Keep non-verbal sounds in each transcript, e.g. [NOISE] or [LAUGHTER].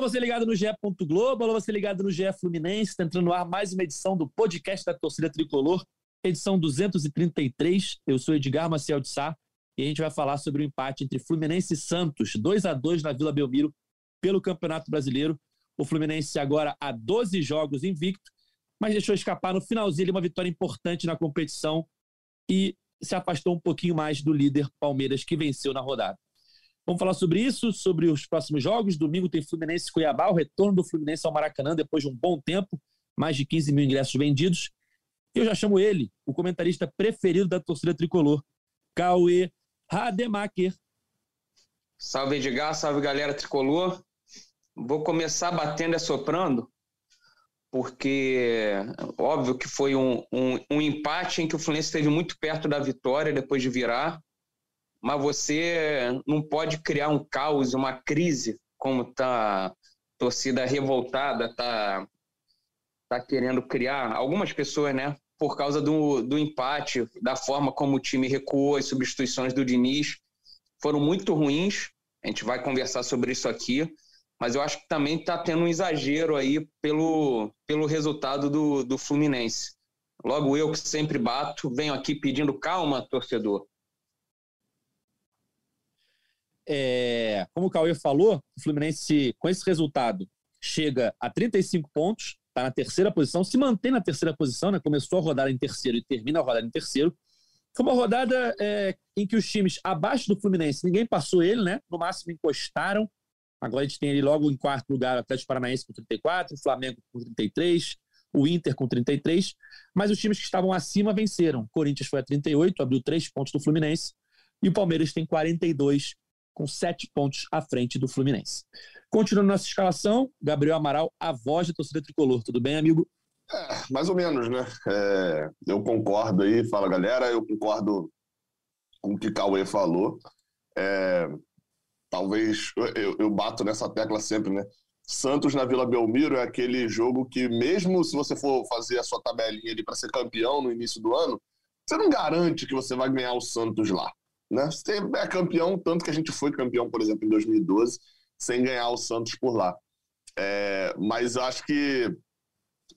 Alô, você ligado no GE. Globo, alô, você ligado no GE Fluminense, está entrando no ar mais uma edição do podcast da torcida tricolor, edição 233. Eu sou Edgar Maciel de Sá e a gente vai falar sobre o empate entre Fluminense e Santos, 2 a 2 na Vila Belmiro, pelo Campeonato Brasileiro. O Fluminense agora há 12 jogos invicto, mas deixou escapar no finalzinho uma vitória importante na competição e se afastou um pouquinho mais do líder Palmeiras, que venceu na rodada. Vamos falar sobre isso, sobre os próximos jogos. Domingo tem Fluminense e Cuiabá, o retorno do Fluminense ao Maracanã depois de um bom tempo, mais de 15 mil ingressos vendidos. Eu já chamo ele, o comentarista preferido da torcida tricolor, Cauê Rademacher. Salve Edgar, salve galera tricolor. Vou começar batendo e soprando, porque óbvio que foi um, um, um empate em que o Fluminense esteve muito perto da vitória depois de virar mas você não pode criar um caos, uma crise, como tá a torcida revoltada, tá, tá querendo criar. Algumas pessoas, né? Por causa do, do empate, da forma como o time recuou, as substituições do Diniz foram muito ruins. A gente vai conversar sobre isso aqui, mas eu acho que também está tendo um exagero aí pelo, pelo resultado do, do Fluminense. Logo eu que sempre bato, venho aqui pedindo calma, torcedor. É, como o Cauê falou, o Fluminense, com esse resultado, chega a 35 pontos, está na terceira posição, se mantém na terceira posição, né? começou a rodada em terceiro e termina a rodada em terceiro. Foi uma rodada é, em que os times abaixo do Fluminense, ninguém passou ele, né? No máximo encostaram. Agora a gente tem ali logo em quarto lugar o Atlético Paranaense com 34, o Flamengo com 33, o Inter com 33. Mas os times que estavam acima venceram. O Corinthians foi a 38, abriu três pontos do Fluminense. E o Palmeiras tem 42 com sete pontos à frente do Fluminense. Continuando nossa escalação, Gabriel Amaral, a voz da torcida tricolor. Tudo bem, amigo? É, mais ou menos, né? É, eu concordo aí, fala galera, eu concordo com o que Cauê falou. É, talvez eu, eu bato nessa tecla sempre, né? Santos na Vila Belmiro é aquele jogo que, mesmo se você for fazer a sua tabelinha ali para ser campeão no início do ano, você não garante que você vai ganhar o Santos lá. Né? Você é campeão, tanto que a gente foi campeão, por exemplo, em 2012, sem ganhar o Santos por lá. É, mas eu acho que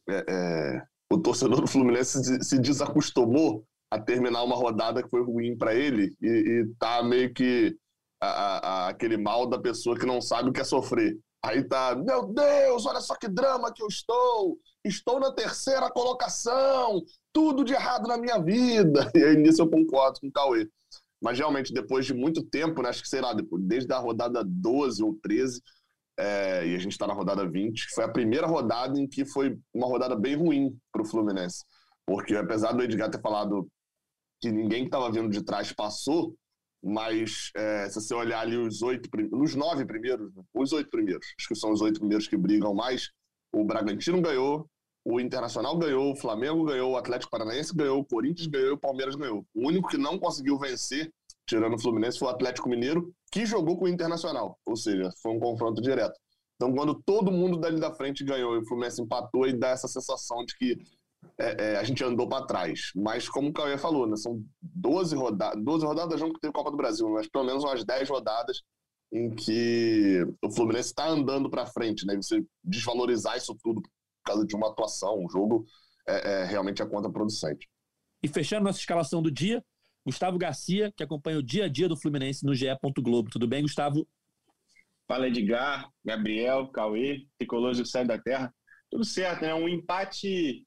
é, é, o torcedor do Fluminense se desacostumou a terminar uma rodada que foi ruim para ele e, e tá meio que a, a, aquele mal da pessoa que não sabe o que é sofrer. Aí tá, meu Deus, olha só que drama que eu estou, estou na terceira colocação, tudo de errado na minha vida. [LAUGHS] E aí nisso eu concordo com o Cauê. Mas realmente, depois de muito tempo, né, acho que sei lá, desde a rodada 12 ou 13, é, e a gente está na rodada 20, foi a primeira rodada em que foi uma rodada bem ruim para o Fluminense. Porque apesar do Edgar ter falado que ninguém que estava vindo de trás passou, mas é, se você olhar ali os oito, os nove primeiros, né? os oito primeiros, acho que são os oito primeiros que brigam mais, o Bragantino ganhou, o Internacional ganhou, o Flamengo ganhou, o Atlético Paranaense ganhou, o Corinthians ganhou e o Palmeiras ganhou. O único que não conseguiu vencer, tirando o Fluminense, foi o Atlético Mineiro, que jogou com o Internacional. Ou seja, foi um confronto direto. Então, quando todo mundo dali da frente ganhou e o Fluminense empatou, e dá essa sensação de que é, é, a gente andou para trás. Mas, como o Cauê falou, né, são 12 rodadas, 12 rodadas não que teve Copa do Brasil, mas pelo menos umas 10 rodadas em que o Fluminense está andando para frente, né? Você desvalorizar isso tudo causa de uma atuação. Um jogo é, é realmente a conta producente. E fechando nossa escalação do dia, Gustavo Garcia, que acompanha o dia a dia do Fluminense no GE. Globo. Tudo bem, Gustavo? Fala Edgar, Gabriel, Cauê, Tricolores do Céu da Terra. Tudo certo, né? Um empate,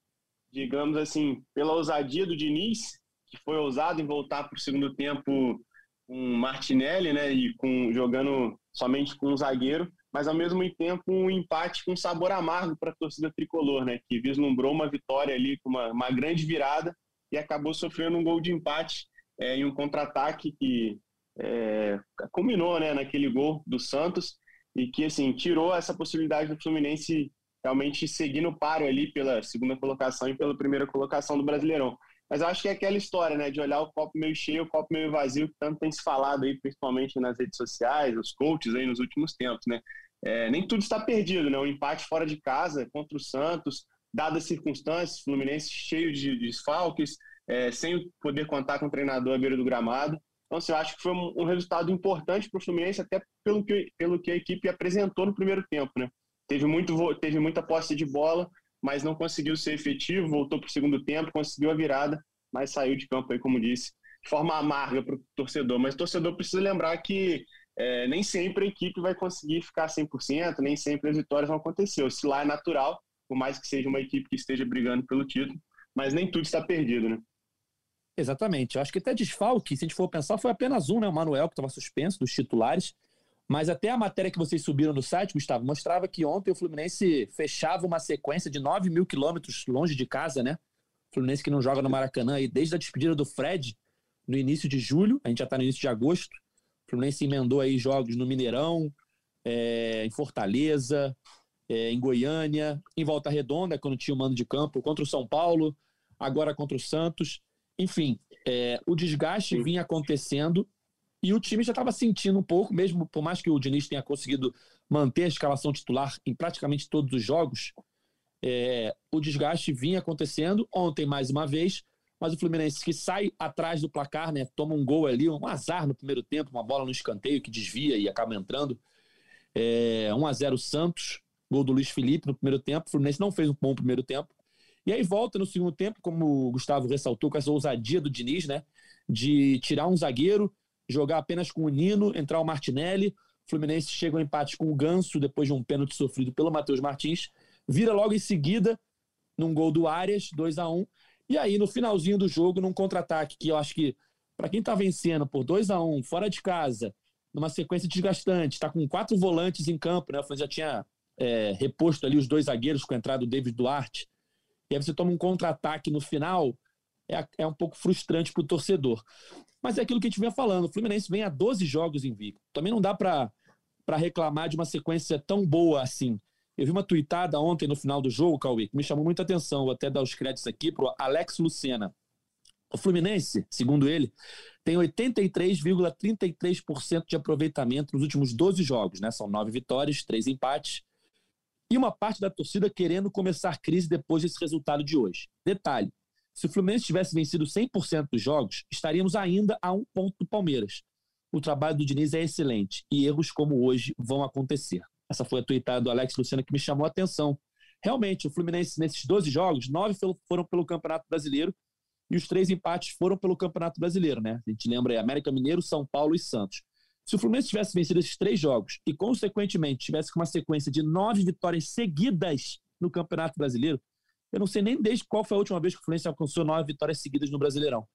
digamos assim, pela ousadia do Diniz, que foi ousado em voltar para o segundo tempo com Martinelli, né? E com, jogando somente com um zagueiro mas ao mesmo tempo um empate com sabor amargo para a torcida tricolor, né? Que vislumbrou uma vitória ali com uma, uma grande virada e acabou sofrendo um gol de empate é, em um contra-ataque que é, culminou, né, naquele gol do Santos e que assim tirou essa possibilidade do Fluminense realmente seguir no páreo ali pela segunda colocação e pela primeira colocação do Brasileirão. Mas acho que é aquela história, né, de olhar o copo meio cheio, o copo meio vazio, que tanto tem se falado aí, principalmente nas redes sociais, os coaches aí nos últimos tempos, né? É, nem tudo está perdido, né? Um empate fora de casa contra o Santos, dadas as circunstâncias, Fluminense cheio de, de desfalques, é, sem poder contar com o treinador à beira do gramado. Então, assim, eu acho que foi um, um resultado importante para o Fluminense, até pelo que, pelo que a equipe apresentou no primeiro tempo, né? teve, muito, teve muita posse de bola, mas não conseguiu ser efetivo, voltou para o segundo tempo, conseguiu a virada, mas saiu de campo aí, como disse, de forma amarga para o torcedor. Mas o torcedor precisa lembrar que é, nem sempre a equipe vai conseguir ficar 100%, nem sempre as vitórias vão acontecer. Oscilar é natural, por mais que seja uma equipe que esteja brigando pelo título, mas nem tudo está perdido, né? Exatamente. Eu acho que até desfalque, se a gente for pensar, foi apenas um, né? O Manuel, que estava suspenso dos titulares. Mas até a matéria que vocês subiram no site, Gustavo, mostrava que ontem o Fluminense fechava uma sequência de 9 mil quilômetros longe de casa, né? O Fluminense que não joga no Maracanã aí desde a despedida do Fred no início de julho, a gente já está no início de agosto. O Fluminense emendou aí jogos no Mineirão, é, em Fortaleza, é, em Goiânia, em Volta Redonda, quando tinha o mando de campo, contra o São Paulo, agora contra o Santos. Enfim, é, o desgaste vinha acontecendo e o time já estava sentindo um pouco, mesmo por mais que o Diniz tenha conseguido manter a escalação titular em praticamente todos os jogos, é, o desgaste vinha acontecendo. Ontem, mais uma vez, mas o Fluminense que sai atrás do placar, né, toma um gol ali, um azar no primeiro tempo, uma bola no escanteio que desvia e acaba entrando. É, 1 a 0 Santos, gol do Luiz Felipe no primeiro tempo. O Fluminense não fez um bom primeiro tempo. E aí volta no segundo tempo, como o Gustavo ressaltou, com essa ousadia do Diniz, né? De tirar um zagueiro, jogar apenas com o Nino, entrar o Martinelli. O Fluminense chega ao empate com o Ganso, depois de um pênalti sofrido pelo Matheus Martins. Vira logo em seguida, num gol do Arias, 2 a 1 E aí, no finalzinho do jogo, num contra-ataque, que eu acho que, para quem tá vencendo por 2 a 1 fora de casa, numa sequência desgastante, está com quatro volantes em campo, né? O já tinha é, reposto ali os dois zagueiros com a entrada do David Duarte. E aí você toma um contra-ataque no final, é, é um pouco frustrante para o torcedor. Mas é aquilo que a gente vinha falando, o Fluminense vem a 12 jogos invicto. Também não dá para reclamar de uma sequência tão boa assim. Eu vi uma tuitada ontem no final do jogo, Cauê, que me chamou muita atenção. Vou até dar os créditos aqui para Alex Lucena. O Fluminense, segundo ele, tem 83,33% de aproveitamento nos últimos 12 jogos, né? São nove vitórias, três empates e uma parte da torcida querendo começar crise depois desse resultado de hoje. Detalhe: se o Fluminense tivesse vencido 100% dos jogos, estaríamos ainda a um ponto do Palmeiras. O trabalho do Diniz é excelente e erros como hoje vão acontecer. Essa foi a tweetada do Alex Luciano que me chamou a atenção. Realmente, o Fluminense, nesses 12 jogos, nove foram pelo Campeonato Brasileiro e os três empates foram pelo Campeonato Brasileiro, né? A gente lembra aí América Mineiro, São Paulo e Santos. Se o Fluminense tivesse vencido esses três jogos e, consequentemente, tivesse com uma sequência de nove vitórias seguidas no Campeonato Brasileiro, eu não sei nem desde qual foi a última vez que o Fluminense alcançou nove vitórias seguidas no Brasileirão.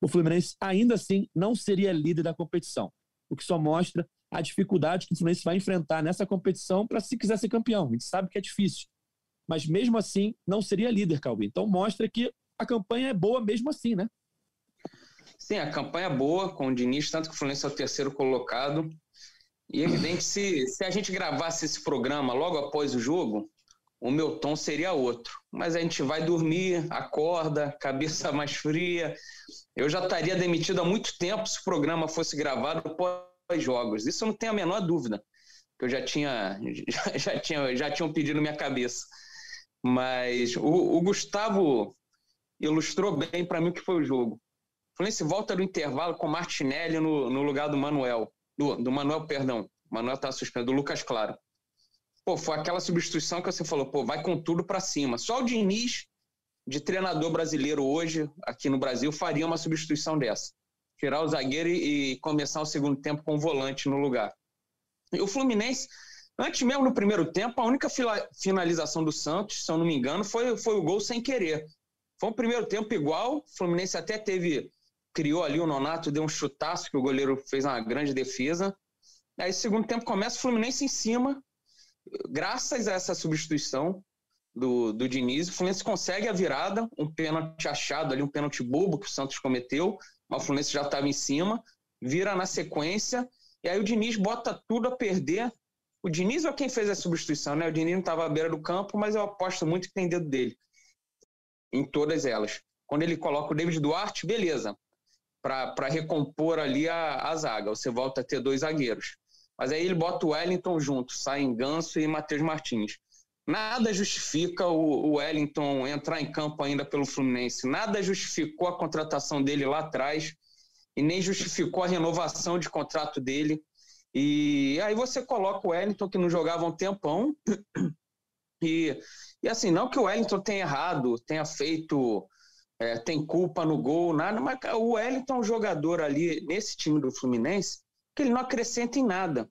O Fluminense ainda assim não seria líder da competição, o que só mostra a dificuldade que o Fluminense vai enfrentar nessa competição para se quiser ser campeão. A gente sabe que é difícil, mas mesmo assim não seria líder, Calbi. Então mostra que a campanha é boa mesmo assim, né? Sim, a campanha é boa com o Diniz, tanto que o Fluminense é o terceiro colocado. E é evidente, se, se a gente gravasse esse programa logo após o jogo, o meu tom seria outro. Mas a gente vai dormir, acorda, cabeça [LAUGHS] mais fria. Eu já estaria demitido há muito tempo se o programa fosse gravado pós-jogos. Isso eu não tenho a menor dúvida, que eu já tinha, [LAUGHS] já, já tinha, já tinha um pedido minha cabeça. Mas o, o Gustavo ilustrou bem para mim o que foi o jogo. Fluminense volta do intervalo com Martinelli no, no lugar do Manuel. Do, do Manuel, perdão. Manuel está suspenso, do Lucas Claro. Pô, foi aquela substituição que você falou, pô, vai com tudo para cima. Só o Diniz, de treinador brasileiro hoje, aqui no Brasil, faria uma substituição dessa. Tirar o zagueiro e, começar o segundo tempo com o volante no lugar. E o Fluminense, antes mesmo no primeiro tempo, a única finalização do Santos, se eu não me engano, foi, foi o gol sem querer. Foi um primeiro tempo igual, o Fluminense até teve criou ali o Nonato, deu um chutaço que o goleiro fez uma grande defesa. Aí, segundo tempo, começa o Fluminense em cima. Graças a essa substituição do, do Diniz, o Fluminense consegue a virada, um pênalti achado ali, um pênalti bobo que o Santos cometeu, mas o Fluminense já estava em cima, vira na sequência, e aí o Diniz bota tudo a perder. O Diniz é quem fez a substituição, né? O Diniz não estava à beira do campo, mas eu aposto muito que tem dedo dele em todas elas. Quando ele coloca o David Duarte, beleza para recompor ali a, a zaga. Você volta a ter dois zagueiros. Mas aí ele bota o Wellington junto, sai em Ganso e Matheus Martins. Nada justifica o, Wellington entrar em campo ainda pelo Fluminense. Nada justificou a contratação dele lá atrás e nem justificou a renovação de contrato dele. E aí você coloca o Wellington, que não jogava um tempão. [CLEARS THROAT] E, e assim, não que o Wellington tenha errado, tenha feito, é, tem culpa no gol, nada, mas o Wellington é um jogador ali nesse time do Fluminense que ele não acrescenta em nada.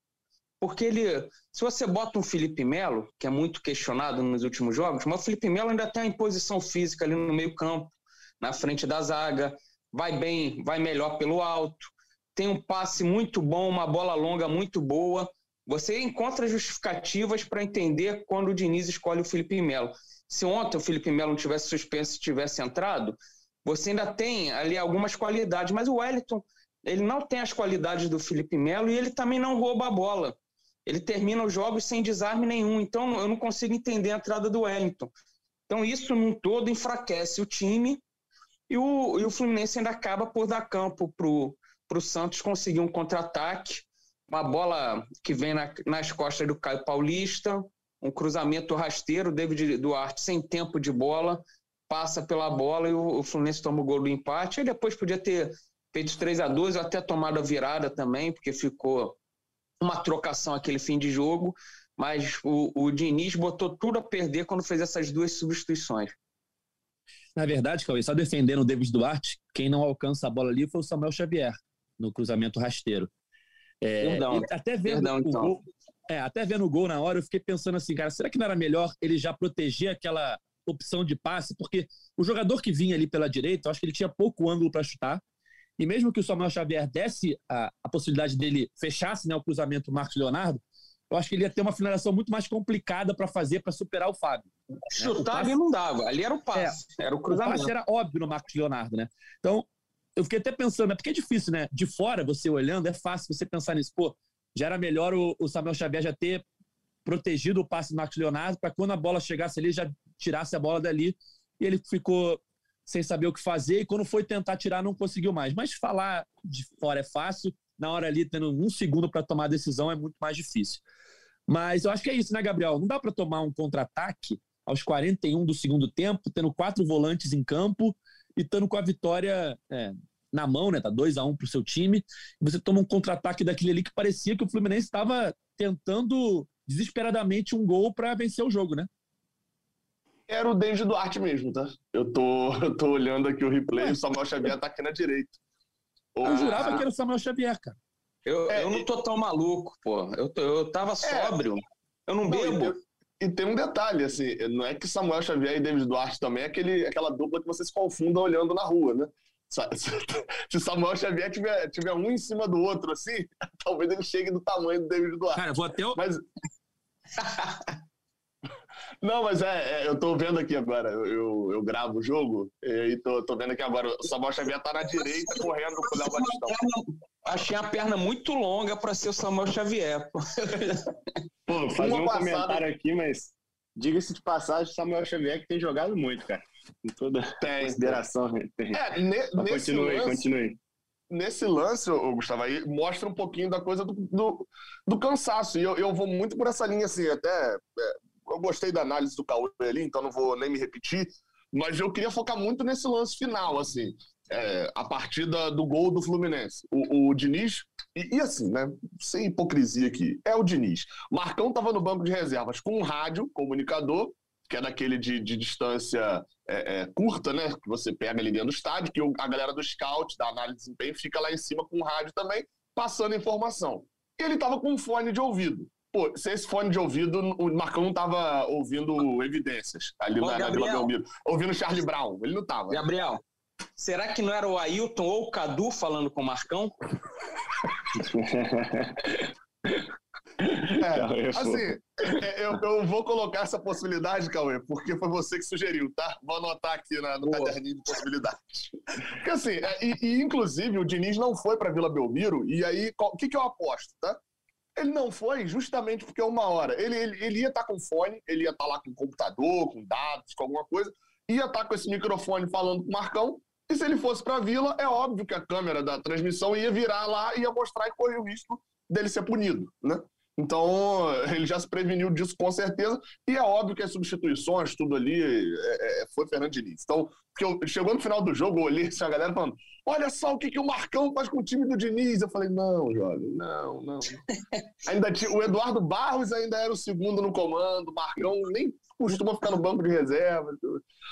Porque ele, se você bota um Felipe Melo, que é muito questionado nos últimos jogos, mas o Felipe Melo ainda tem uma imposição física ali no meio-campo, na frente da zaga, vai bem, vai melhor pelo alto, tem um passe muito bom, uma bola longa muito boa. Você encontra justificativas para entender quando o Diniz escolhe o Felipe Melo. Se ontem o Felipe Melo não tivesse suspenso e tivesse entrado, você ainda tem ali algumas qualidades, mas o Wellington, ele não tem as qualidades do Felipe Melo e ele também não rouba a bola. Ele termina os jogos sem desarme nenhum, então eu não consigo entender a entrada do Wellington. Então isso num todo enfraquece o time e o, e o Fluminense ainda acaba por dar campo para para o Santos conseguir um contra-ataque, uma bola que vem na, nas costas do Caio Paulista, um cruzamento rasteiro, David Duarte sem tempo de bola, passa pela bola e o, o Fluminense toma o gol do empate. E depois podia ter feito 3 a 2 até tomado a virada também, porque ficou uma trocação aquele fim de jogo, mas o, o Diniz botou tudo a perder quando fez essas duas substituições. Na verdade, Cauê, só defendendo o David Duarte, quem não alcança a bola ali foi o Samuel Xavier no cruzamento rasteiro. É, Perdão. Até vendo Perdão, então. o gol, é, até vendo o gol na hora, eu fiquei pensando assim, cara, será que não era melhor ele já proteger aquela opção de passe? Porque o jogador que vinha ali pela direita, eu acho que ele tinha pouco ângulo para chutar. E mesmo que o Samuel Xavier desse a, a possibilidade dele fechasse né, o cruzamento Marcos Leonardo, eu acho que ele ia ter uma finalização muito mais complicada para fazer para superar o Fábio. Chutar né? ele não dava, ali era o passe, é, era o cruzamento. O passe era óbvio no Marcos Leonardo, né? Então, eu fiquei até pensando, é porque é difícil, né? De fora, você olhando, é fácil você pensar nisso. Pô, já era melhor o, o Samuel Xavier já ter protegido o passe do Marcos Leonardo para quando a bola chegasse ali, já tirasse a bola dali. E ele ficou sem saber o que fazer e quando foi tentar tirar, não conseguiu mais. Mas falar de fora é fácil, na hora ali, tendo um segundo para tomar a decisão, é muito mais difícil. Mas eu acho que é isso, né, Gabriel? Não dá para tomar um contra-ataque aos 41 do segundo tempo, tendo quatro volantes em campo e estando com a vitória é, na mão, né? Tá 2 a 1 um pro seu time. Você toma um contra-ataque daquele ali que parecia que o Fluminense estava tentando desesperadamente um gol para vencer o jogo, né? Era o David Duarte mesmo, tá? Eu tô, [LAUGHS] eu tô olhando aqui o replay, o Samuel Xavier tá aqui na direita. Eu ah, jurava que era o Samuel Xavier, cara. Eu, é, eu não tô tão maluco, pô. Eu, eu tava é, sóbrio. Eu não bebo. Não, e tem um detalhe, assim, não é que Samuel Xavier e David Duarte também é aquele, aquela dupla que vocês confundam olhando na rua, né? [LAUGHS] Se Samuel Xavier tiver, tiver um em cima do outro, assim, [LAUGHS] talvez ele chegue do tamanho do David Duarte. Cara, vou até. Mas... Não, mas é, é, eu tô vendo aqui agora, eu, eu, eu gravo o jogo e tô, tô vendo aqui agora, o Samuel Xavier tá na direita correndo com o Léo Batistão. Achei a perna muito longa para ser o Samuel Xavier. Pô, pô fazer um passada... comentário aqui, mas diga-se de passagem, Samuel Xavier que tem jogado muito, cara. Com toda tem, consideração. Tem. É, ne, nesse continue, lance, continue. Nesse lance, Gustavo, aí mostra um pouquinho da coisa do, do, do cansaço. E eu, eu vou muito por essa linha, assim, até. É, eu gostei da análise do Cauê ali, então não vou nem me repetir. Mas eu queria focar muito nesse lance final, assim. É, a partida do gol do Fluminense. O, o Diniz, e, e, assim, né? Sem hipocrisia aqui, é o Diniz. Marcão estava no banco de reservas com um rádio, comunicador, que é daquele de, de distância é, é, curta, né? Que você pega ali dentro do estádio, que a galera do scout, da análise de desempenho, fica lá em cima com o rádio também, passando informação. E ele estava com um fone de ouvido. Pô, se esse fone de ouvido, o Marcão não estava ouvindo evidências ali Ô, na, na Vila Belmiro. Ouvindo Charlie Brown. Ele não estava. Gabriel, será que não era o Ailton ou o Cadu falando com o Marcão? [LAUGHS] É, assim, é, eu, eu, vou colocar essa possibilidade, Cauê, porque foi você que sugeriu, tá? Vou anotar aqui na, no Boa. caderninho de possibilidades. Porque assim, é, e, e, inclusive o Diniz não foi para Vila Belmiro, e aí, o que, que eu aposto, tá? Ele não foi justamente porque é uma hora. Ele, ele, ele ia estar tá com fone, ele ia estar tá lá com computador, com dados, com alguma coisa, ia estar tá com esse microfone falando com o Marcão, e se ele fosse para a Vila, é óbvio que a câmera da transmissão ia virar lá e ia mostrar e correr o risco dele ser punido, né? Então, [LAUGHS] ele já se preveniu disso com certeza. E é óbvio que as substituições, tudo ali, é, é, foi Fernando Diniz. Então, eu, chegou no final do jogo, eu olhei assim, a galera falando: olha só o que, que o Marcão faz com o time do Diniz. Eu falei: não, jovem, não, não. [LAUGHS] ainda tinha, o Eduardo Barros ainda era o segundo no comando, o Marcão nem costuma ficar no banco de reserva.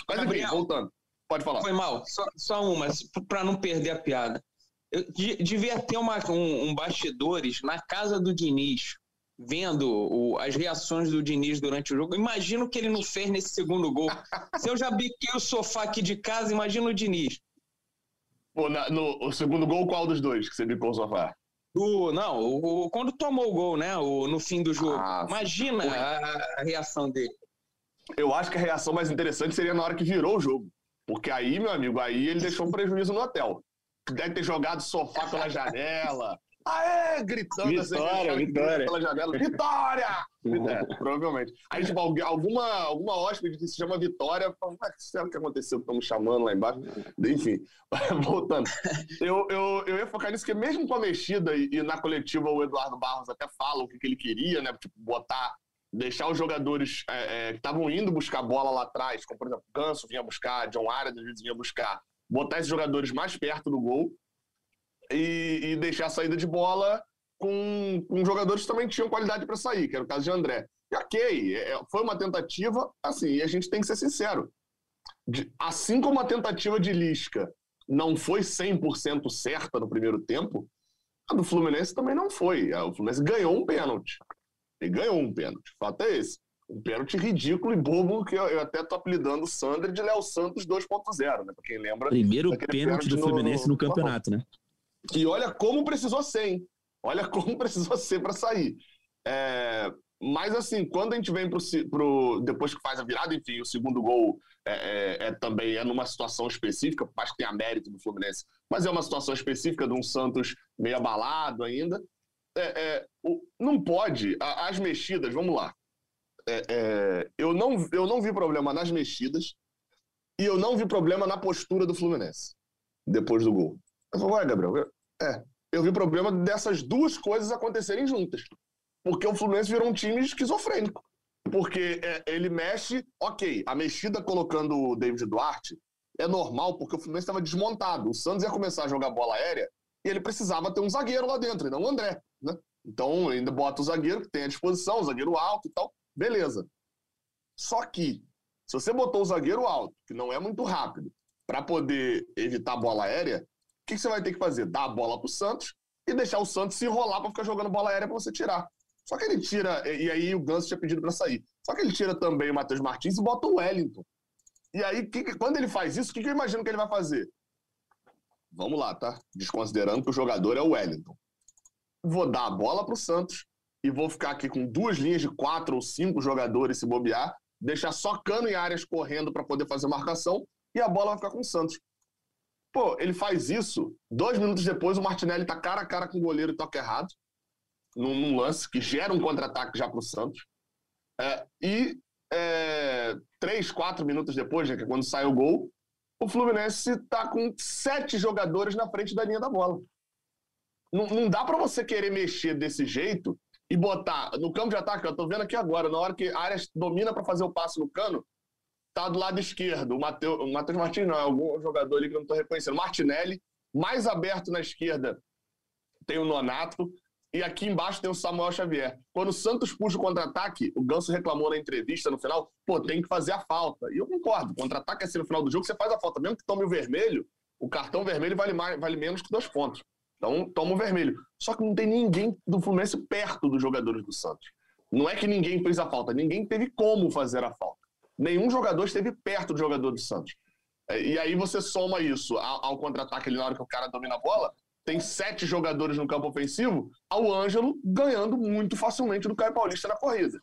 Mas enfim, voltando. Pode falar. Foi mal, só, só uma, para não perder a piada. Eu devia ter uma, um, um bastidores na casa do Diniz, vendo o, as reações do Diniz durante o jogo. Imagino que ele não fez nesse segundo gol. Se eu já biquei o sofá aqui de casa, imagina o Diniz. Pô, na, no o segundo gol, qual dos dois que você bicou o sofá? O, não, o, quando tomou o gol, né? O, no fim do jogo. Ah, imagina a, a reação dele. Eu acho que a reação mais interessante seria na hora que virou o jogo. Porque aí, meu amigo, aí ele deixou um prejuízo no hotel. Deve ter jogado sofá pela janela. Aê! Gritando vitória, assim, vitória. pela janela. Vitória! é, [LAUGHS] provavelmente. Aí, tipo, alguma, alguma hóspede que se chama Vitória, fala, o que que aconteceu? Estamos chamando lá embaixo. Enfim, [LAUGHS] voltando. Eu, eu, eu ia focar nisso, porque mesmo com a mexida e, e na coletiva o Eduardo Barros até fala o que, que ele queria, né? Tipo, botar deixar os jogadores é, é, que estavam indo buscar bola lá atrás, como por exemplo, Ganso vinha buscar, John Arias às vezes vinha buscar, botar esses jogadores mais perto do gol e, e deixar a saída de bola com, com jogadores que também tinham qualidade para sair, que era o caso de André. E ok, é, foi uma tentativa, assim, e a gente tem que ser sincero. De, assim como a tentativa de Lisca não foi 100% certa no primeiro tempo, a do Fluminense também não foi. O Fluminense ganhou um pênalti. Ele ganhou um pênalti. O fato é esse. Um pênalti ridículo e bobo que eu, eu até tô apelidando o Sandro de Léo Santos 2.0, né? Pra quem lembra. Primeiro pênalti, pênalti do Fluminense no, no campeonato, né? E olha como precisou ser, hein? Olha [LAUGHS] como precisou ser para sair. É, mas assim, quando a gente vem pro, pro depois que faz a virada, enfim, o segundo gol é, é, é também é numa situação específica, mais que tenha mérito do Fluminense, mas é uma situação específica de um Santos meio abalado ainda é, é, não pode, as mexidas, vamos lá. É, é, eu, não, eu não vi problema nas mexidas e eu não vi problema na postura do Fluminense depois do gol. Eu falei, Gabriel, é, eu vi problema dessas duas coisas acontecerem juntas. Porque o Fluminense virou um time esquizofrênico. Porque é, ele mexe, ok, a mexida colocando o David Duarte é normal, porque o Fluminense estava desmontado. O Santos ia começar a jogar bola aérea e ele precisava ter um zagueiro lá dentro, e não o André. Né? Então, ainda bota o zagueiro que tem à disposição, o zagueiro alto e tal, beleza. Só que, se você botou o zagueiro alto, que não é muito rápido, para poder evitar bola aérea, o que, que, você vai ter que fazer? Dar a bola pro Santos e deixar o Santos se enrolar para ficar jogando bola aérea para você tirar. Só que ele tira, e aí o Ganso tinha pedido para sair. Só que ele tira também o Matheus Martins e bota o Wellington. E aí, que, quando ele faz isso, o que, que eu imagino que ele vai fazer? Vamos lá, tá? Desconsiderando que o jogador é o Wellington. Vou dar a bola para o Santos e vou ficar aqui com duas linhas de quatro ou cinco jogadores se bobear, deixar só Cano e áreas correndo para poder fazer marcação e a bola vai ficar com o Santos. Pô, ele faz isso, dois minutos depois o Martinelli tá cara a cara com o goleiro e toca errado, num, num lance que gera um contra-ataque já para o Santos. É, e é, três, quatro minutos depois, né, que é quando sai o gol, o Fluminense está com sete jogadores na frente da linha da bola. Não, não dá para você querer mexer desse jeito e botar no campo de ataque. Eu estou vendo aqui agora, na hora que a área domina para fazer o passe no cano, tá do lado esquerdo. O Matheus Martins não, é algum jogador ali que eu não estou reconhecendo. Martinelli, mais aberto na esquerda, tem o Nonato. E aqui embaixo tem o Samuel Xavier. Quando o Santos puxa o contra-ataque, o Ganso reclamou na entrevista no final, pô, tem que fazer a falta. E eu concordo, contra-ataque é assim no final do jogo, você faz a falta. Mesmo que tome o vermelho, o cartão vermelho vale, mais, vale menos que dois pontos. Então, toma o vermelho. Só que não tem ninguém do Fluminense perto dos jogadores do Santos. Não é que ninguém fez a falta, ninguém teve como fazer a falta. Nenhum jogador esteve perto do jogador do Santos. É, e aí você soma isso ao, contra-ataque ali na hora que o cara domina a bola, tem sete jogadores no campo ofensivo, ao Ângelo ganhando muito facilmente do Caio Paulista na corrida.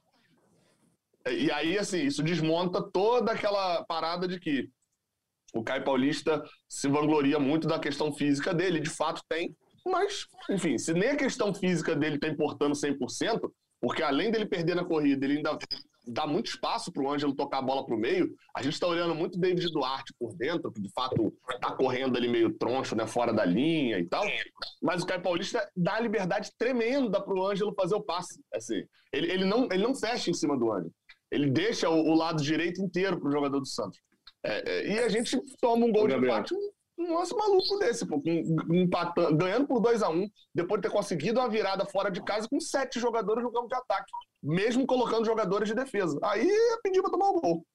E aí, assim, isso desmonta toda aquela parada de que o Caio Paulista se vangloria muito da questão física dele, de fato tem, mas, enfim, se nem a questão física dele está importando 100%, porque além dele perder na corrida, ele ainda dá muito espaço para o Ângelo tocar a bola para o meio. A gente está olhando muito o David Duarte por dentro, que de fato está correndo ali meio troncho, né, fora da linha e tal. Mas o Caio Paulista dá a liberdade tremenda para o Ângelo fazer o passe. Assim, ele, ele, não, ele não fecha em cima do Ângelo. Ele deixa o, o lado direito inteiro para o jogador do Santos. É, é, e a gente toma um gol de empate um lance maluco desse, pô, empatando, ganhando por 2 a 1 um, depois de ter conseguido uma virada fora de casa com sete jogadores campo de ataque, mesmo colocando jogadores de defesa. Aí pedir para tomar o gol.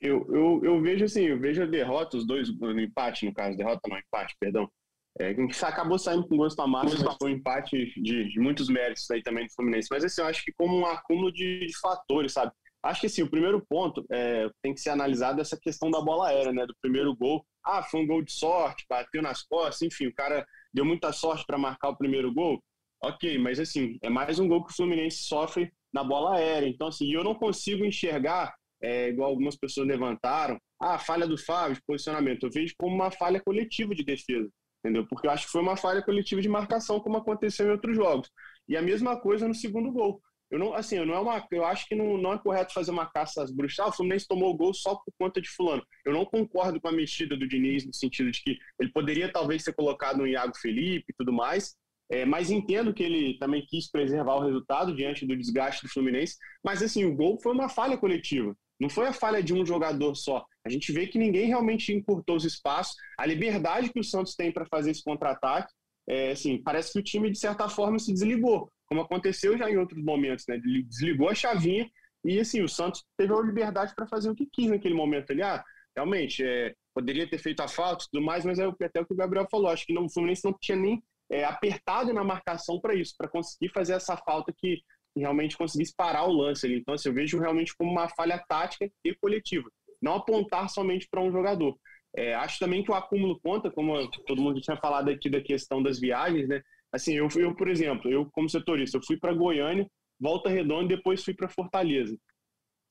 Eu, eu, eu vejo assim, eu vejo a derrota, os dois no empate, no caso, derrota não, empate, perdão. É, acabou saindo com gosto amargo, mas foi um empate de, de, muitos méritos aí também do Fluminense. Mas assim, eu acho que como um acúmulo de, de fatores, sabe? Acho que sim, o primeiro ponto é, tem que ser analisado essa questão da bola aérea, né? Do primeiro gol. Ah, foi um gol de sorte, bateu nas costas, enfim, o cara deu muita sorte para marcar o primeiro gol. Ok, mas assim, é mais um gol que o Fluminense sofre na bola aérea. Então, assim, eu não consigo enxergar, é, igual algumas pessoas levantaram, ah, a falha do Fábio de posicionamento. Eu vejo como uma falha coletiva de defesa, entendeu? Porque eu acho que foi uma falha coletiva de marcação, como aconteceu em outros jogos. E a mesma coisa no segundo gol. Eu não, assim, não é uma, eu acho que não, não é correto fazer uma caça às bruxas. Ah, o Fluminense tomou o gol só por conta de fulano. Eu não concordo com a mexida do Diniz no sentido de que ele poderia talvez ser colocado no Iago Felipe e tudo mais. É, mas entendo que ele também quis preservar o resultado diante do desgaste do Fluminense. Mas assim, o gol foi uma falha coletiva. Não foi a falha de um jogador só. A gente vê que ninguém realmente encurtou os espaços. A liberdade que o Santos tem para fazer esse contra-ataque, é, assim, parece que o time de certa forma se desligou como aconteceu já em outros momentos, né? Ele desligou a chavinha e assim o Santos teve a liberdade para fazer o que quis naquele momento ali. Ah, realmente é, poderia ter feito a falta e tudo mais, mas é até o que o Gabriel falou. Acho que não, o Fluminense não tinha nem é, apertado na marcação para isso, para conseguir fazer essa falta que, realmente conseguisse parar o lance ali. Então, assim, eu vejo realmente como uma falha tática e coletiva, não apontar somente para um jogador. É, acho também que o acúmulo conta, como todo mundo tinha falado aqui da questão das viagens, né? Assim, eu, eu por exemplo, eu como setorista, eu fui para Goiânia, Volta Redonda e depois fui para Fortaleza.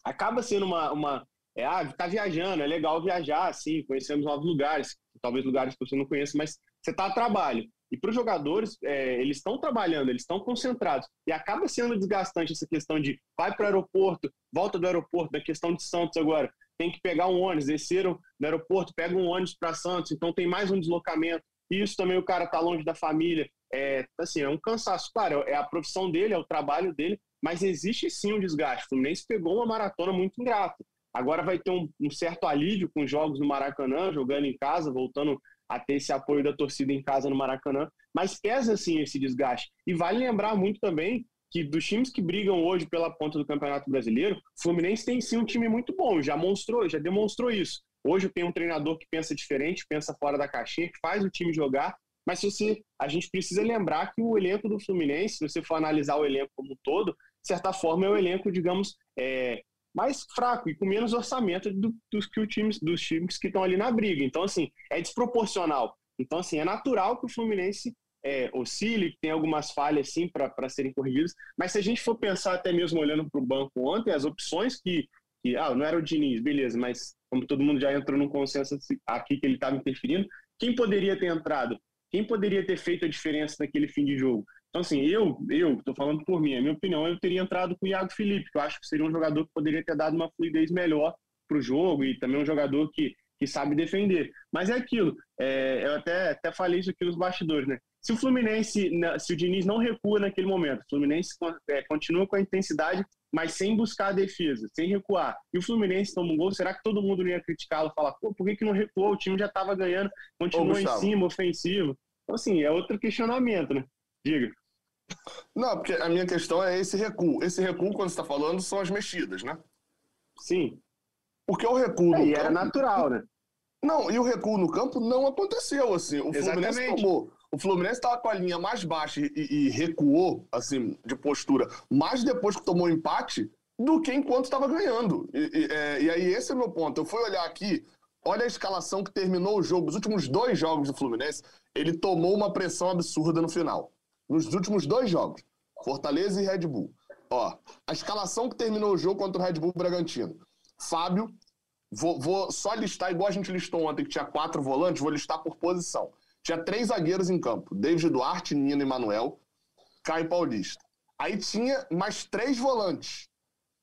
Acaba sendo uma, uma é, ah, tá viajando, é legal viajar, assim, conhecemos novos lugares, talvez lugares que você não conheça, mas você está a trabalho. E para os jogadores, é, eles estão trabalhando, eles estão concentrados. E acaba sendo desgastante essa questão de vai para o aeroporto, volta do aeroporto, da questão de Santos agora, tem que pegar um ônibus, desceram no aeroporto, pega um ônibus para Santos, então tem mais um deslocamento. Isso também o cara tá longe da família, é, assim, é um cansaço. Claro, é a profissão dele, é o trabalho dele, mas existe sim um desgaste. O Fluminense pegou uma maratona muito ingrata. Agora vai ter um, um, certo alívio com jogos no Maracanã, jogando em casa, voltando a ter esse apoio da torcida em casa no Maracanã. Mas pesa sim esse desgaste. E vale lembrar muito também que dos times que brigam hoje pela ponta do Campeonato Brasileiro, o Fluminense tem sim um time muito bom, já mostrou, já demonstrou isso. Hoje tem um treinador que pensa diferente, pensa fora da caixinha, que faz o time jogar mas se você, a gente precisa lembrar que o elenco do Fluminense, se você for analisar o elenco como um todo, de certa forma é o elenco, digamos, é, mais fraco e com menos orçamento do, dos, que o times, dos times que estão ali na briga. Então, assim, é desproporcional. Então, assim, é natural que o Fluminense é, oscile, que tem algumas falhas, sim, para serem corrigidas. Mas se a gente for pensar até mesmo olhando para o banco ontem, as opções que, que. Ah, não era o Diniz, beleza, mas como todo mundo já entrou num consenso aqui que ele estava interferindo, quem poderia ter entrado? Quem poderia ter feito a diferença naquele fim de jogo? Então, assim, eu, eu, tô falando por mim, a minha opinião, eu teria entrado com o Iago Felipe, que eu acho que seria um jogador que poderia ter dado uma fluidez melhor para o jogo e também um jogador que, que sabe defender. Mas é aquilo, é, eu até, até falei isso aqui nos bastidores, né? Se o Fluminense, se o Diniz não recua naquele momento, o Fluminense é, continua com a intensidade, mas sem buscar a defesa, sem recuar, e o Fluminense toma um gol, será que todo mundo ia criticá-lo, falar, pô, por que, que não recuou? O time já estava ganhando, continua Ô, em cima, ofensivo. Então, assim, é outro questionamento, né? Diga. Não, porque a minha questão é esse recuo. Esse recuo, quando você está falando, são as mexidas, né? Sim. Porque o recuo. É, e era natural, né? Não, e o recuo no campo não aconteceu, assim. O Exatamente. Fluminense tomou. O Fluminense estava com a linha mais baixa e, e, recuou, assim, de postura, mais depois que tomou empate do que enquanto estava ganhando. E, e, é, e aí, esse é o meu ponto. Eu fui olhar aqui, olha a escalação que terminou o jogo, os últimos dois jogos do Fluminense ele tomou uma pressão absurda no final. Nos últimos dois jogos, Fortaleza e Red Bull. Ó, a escalação que terminou o jogo contra o Red Bull Bragantino. Fábio, vou, vou só listar igual a gente listou ontem, que tinha quatro volantes, vou listar por posição. Tinha três zagueiros em campo: David Duarte, Nino e Manuel, Caio Paulista. Aí tinha mais três volantes: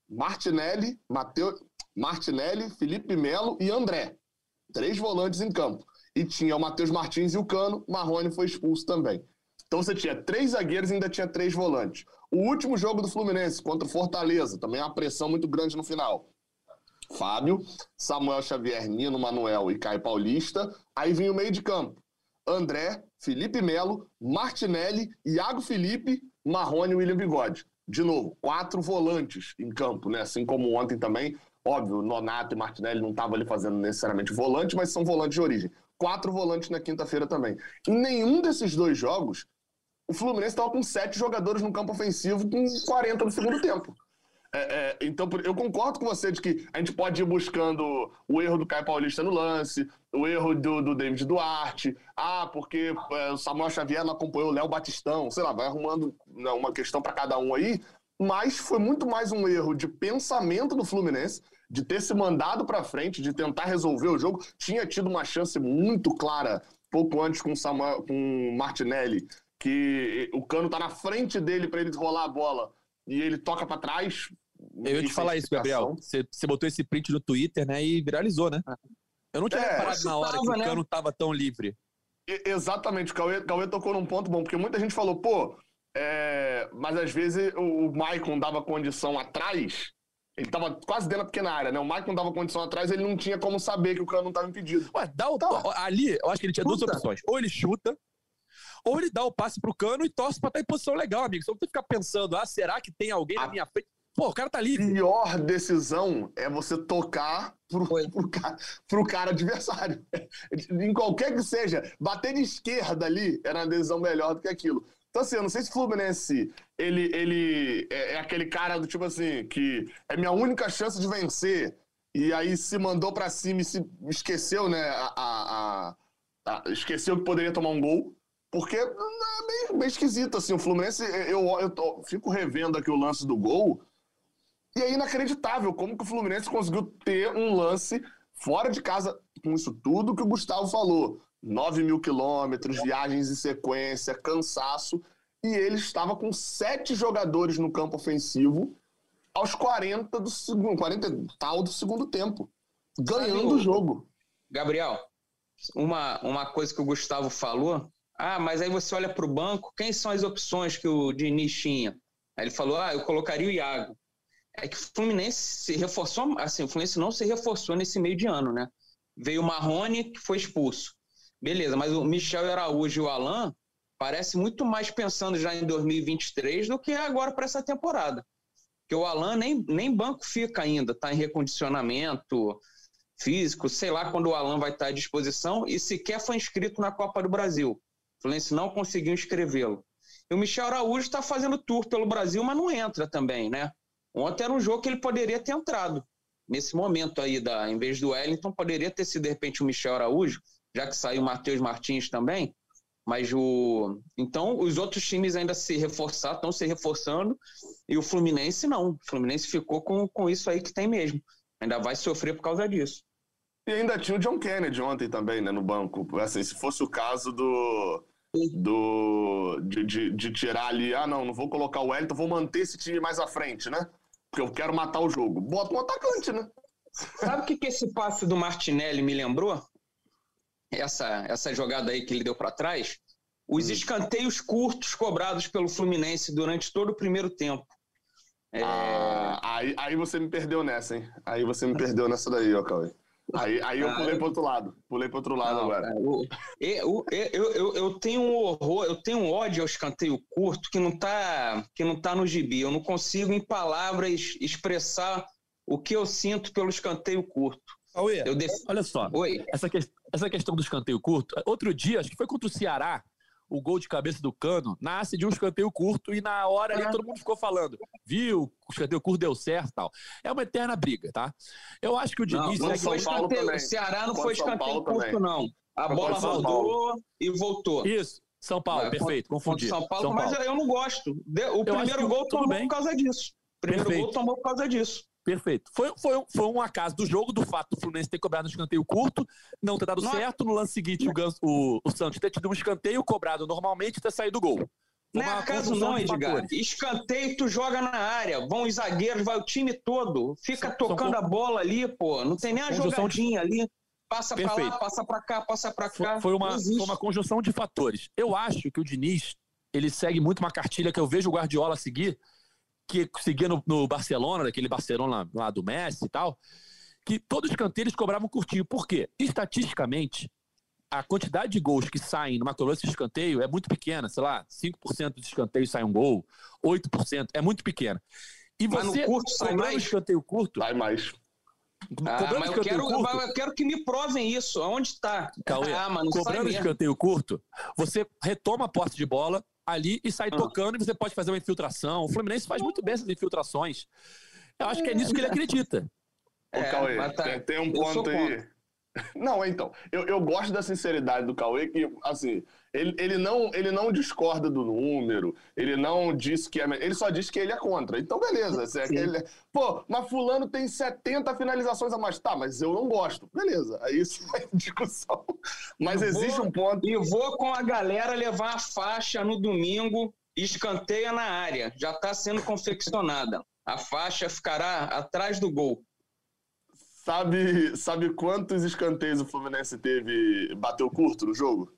Martinelli, Mateu, Martinelli, Felipe Melo e André. Três volantes em campo. E tinha o Matheus Martins e o Cano, Marrone foi expulso também. Então você tinha três zagueiros e ainda tinha três volantes. O último jogo do Fluminense contra o Fortaleza, também uma pressão muito grande no final. Fábio, Samuel Xavier, Nino Manuel e Caio Paulista. Aí vinha o meio de campo. André, Felipe Melo, Martinelli, Iago Felipe, Marrone e William Bigode. De novo, quatro volantes em campo, né? Assim como ontem também. Óbvio, Nonato e Martinelli não estavam ali fazendo necessariamente volante, mas são volantes de origem. Quatro volantes na quinta-feira também. Em nenhum desses dois jogos, o Fluminense estava com sete jogadores no campo ofensivo com 40 no segundo tempo. É, é, então, eu concordo com você de que a gente pode ir buscando o erro do Caio Paulista no lance, o erro do, do David Duarte, ah, porque é, o Samuel Xavier não acompanhou o Léo Batistão, sei lá, vai arrumando né, uma questão para cada um aí, mas foi muito mais um erro de pensamento do Fluminense, de ter se mandado para frente, de tentar resolver o jogo. Tinha tido uma chance muito clara pouco antes com o, Samuel, com Martinelli, que o Cano tá na frente dele para ele rolar a bola e ele toca para trás, eu ia te falar isso, Gabriel. Você, você botou esse print no Twitter, né? E viralizou, né? Eu não tinha é, reparado na hora tava, que o né? cano tava tão livre. E, exatamente, o Cauê, Cauê tocou num ponto bom, porque muita gente falou, pô, é... mas às vezes o, o Maicon dava condição atrás, ele tava quase dentro da pequena área, né? O Maicon dava condição atrás, ele não tinha como saber que o cano não tava impedido. Ué, dá o... Tá. Ali, eu acho que ele tinha chuta. duas opções. Ou ele chuta, ou ele dá o passe pro cano e torce pra estar em posição legal, amigo. Só não tem que ficar pensando, ah, será que tem alguém na minha frente? Pô, o cara tá livre. Pior decisão é você tocar pro, pro, cara, pro cara adversário. [LAUGHS] em qualquer que seja, bater de esquerda ali era uma decisão melhor do que aquilo. Então, assim, eu não sei se o Fluminense ele, ele é, é aquele cara do tipo assim, que é minha única chance de vencer. E aí se mandou para cima e se esqueceu, né? A, a, a, esqueceu que poderia tomar um gol. Porque é meio esquisito, assim, o Fluminense, eu, eu, eu fico revendo aqui o lance do gol. E é inacreditável como que o Fluminense conseguiu ter um lance fora de casa com isso tudo que o Gustavo falou. 9 mil quilômetros, viagens em sequência, cansaço. E ele estava com sete jogadores no campo ofensivo aos 40 do segundo, 40 tal do segundo tempo, ganhando o jogo. Gabriel, uma, uma coisa que o Gustavo falou. Ah, mas aí você olha para o banco, quem são as opções que o Diniz tinha? Aí ele falou: ah, eu colocaria o Iago é que o Fluminense se reforçou, assim, o Fluminense não se reforçou nesse meio de ano, né? Veio o Marrone, que foi expulso. Beleza, mas o Michel Araújo e o Alain parece muito mais pensando já em 2023 do que agora para essa temporada. Porque o Alain nem, nem banco fica ainda, está em recondicionamento físico, sei lá quando o Alain vai estar tá à disposição e sequer foi inscrito na Copa do Brasil. O Fluminense não conseguiu inscrevê-lo. E o Michel Araújo está fazendo tour pelo Brasil, mas não entra também, né? Ontem era um jogo que ele poderia ter entrado. Nesse momento aí, da, em vez do Wellington, poderia ter sido de repente o Michel Araújo, já que saiu o Matheus Martins também. Mas o. Então, os outros times ainda se reforçar, estão se reforçando, e o Fluminense não. O Fluminense ficou com, com isso aí que tem mesmo. Ainda vai sofrer por causa disso. E ainda tinha o John Kennedy ontem também, né, no banco. Assim, se fosse o caso do. do de, de, de tirar ali, ah, não, não vou colocar o Wellington, vou manter esse time mais à frente, né? porque eu quero matar o jogo. Bota um atacante, né? Sabe o que, que esse passe do Martinelli me lembrou? Essa, essa jogada aí que ele deu para trás. Os hum. escanteios curtos cobrados pelo Fluminense durante todo o primeiro tempo. É... Ah, aí, aí você me perdeu nessa, hein? Aí você me perdeu nessa daí, ó, Cauê. Aí, aí eu pulei para outro lado. Pulei para outro lado não, agora. Eu, eu, eu, eu, tenho um horror, eu tenho um ódio ao escanteio curto que não tá, que não tá no gibi. Eu não consigo, em palavras, expressar o que eu sinto pelo escanteio curto. Oi, def... olha só. Oi. Essa, que... essa questão do escanteio curto, outro dia, acho que foi contra o Ceará, o gol de cabeça do Cano nasce de um escanteio curto e na hora ali todo mundo ficou falando, viu, o escanteio curto deu certo e tal. É uma eterna briga, tá? Eu acho que o Diniz... Não, não foi escanteio, o Ceará não foi escanteio curto, também. não. A bola rodou e voltou. Isso. São Paulo, é, perfeito, confundi. São Paulo, São Paulo, mas eu não gosto. O primeiro gol tomou bem. por causa disso. O primeiro perfeito. gol tomou por causa disso. Perfeito. Foi, foi, foi um acaso do jogo, do fato do Fluminense ter cobrado um escanteio curto, não ter dado não. certo. No lance seguinte, o, Gans, o, o Santos ter tido um escanteio cobrado normalmente e ter saído gol. Não é acaso não, Edgar. Escanteio, tu joga na área. Vão os zagueiros, vai o time todo. Fica são, tocando são... a bola ali, pô. Não tem nem a jogadinha de... ali. Passa para lá, passa para cá, passa para cá. Foi uma, foi uma conjunção de fatores. Eu acho que o Diniz, ele segue muito uma cartilha que eu vejo o Guardiola seguir, que seguia no, no Barcelona, daquele Barcelona lá do Messi e tal, que todos os canteiros cobravam curtinho. Por quê? Estatisticamente, a quantidade de gols que saem numa cobrança de escanteio é muito pequena, sei lá, 5% dos escanteios sai um gol, 8%, é muito pequena. E você, Mas no curto, sai mais? escanteio curto... Sai mais. Ah, mas eu quero, curto, eu quero que me provem isso. Onde está? Ah, mano, cobrando escanteio curto, você retoma a posse de bola ali e sai ah. tocando e você pode fazer uma infiltração. O Fluminense faz muito bem essas infiltrações. Eu acho que é nisso que ele acredita. É, Ô, Cauê, tá, tem, tem, um ponto aí. Não, então, eu, eu gosto da sinceridade do Cauê, que, assim, ele, ele, não, ele não discorda do número, ele não disse que é. Ele só disse que ele é contra. Então, beleza. É ele, pô, mas Fulano tem 70 finalizações a mais. Tá, mas eu não gosto. Beleza. Aí isso [LAUGHS] é discussão. Mas eu existe vou, um ponto. E vou com a galera levar a faixa no domingo, escanteia na área. Já está sendo confeccionada. A faixa ficará atrás do gol. Sabe, sabe quantos escanteios o Fluminense teve, bateu curto no jogo?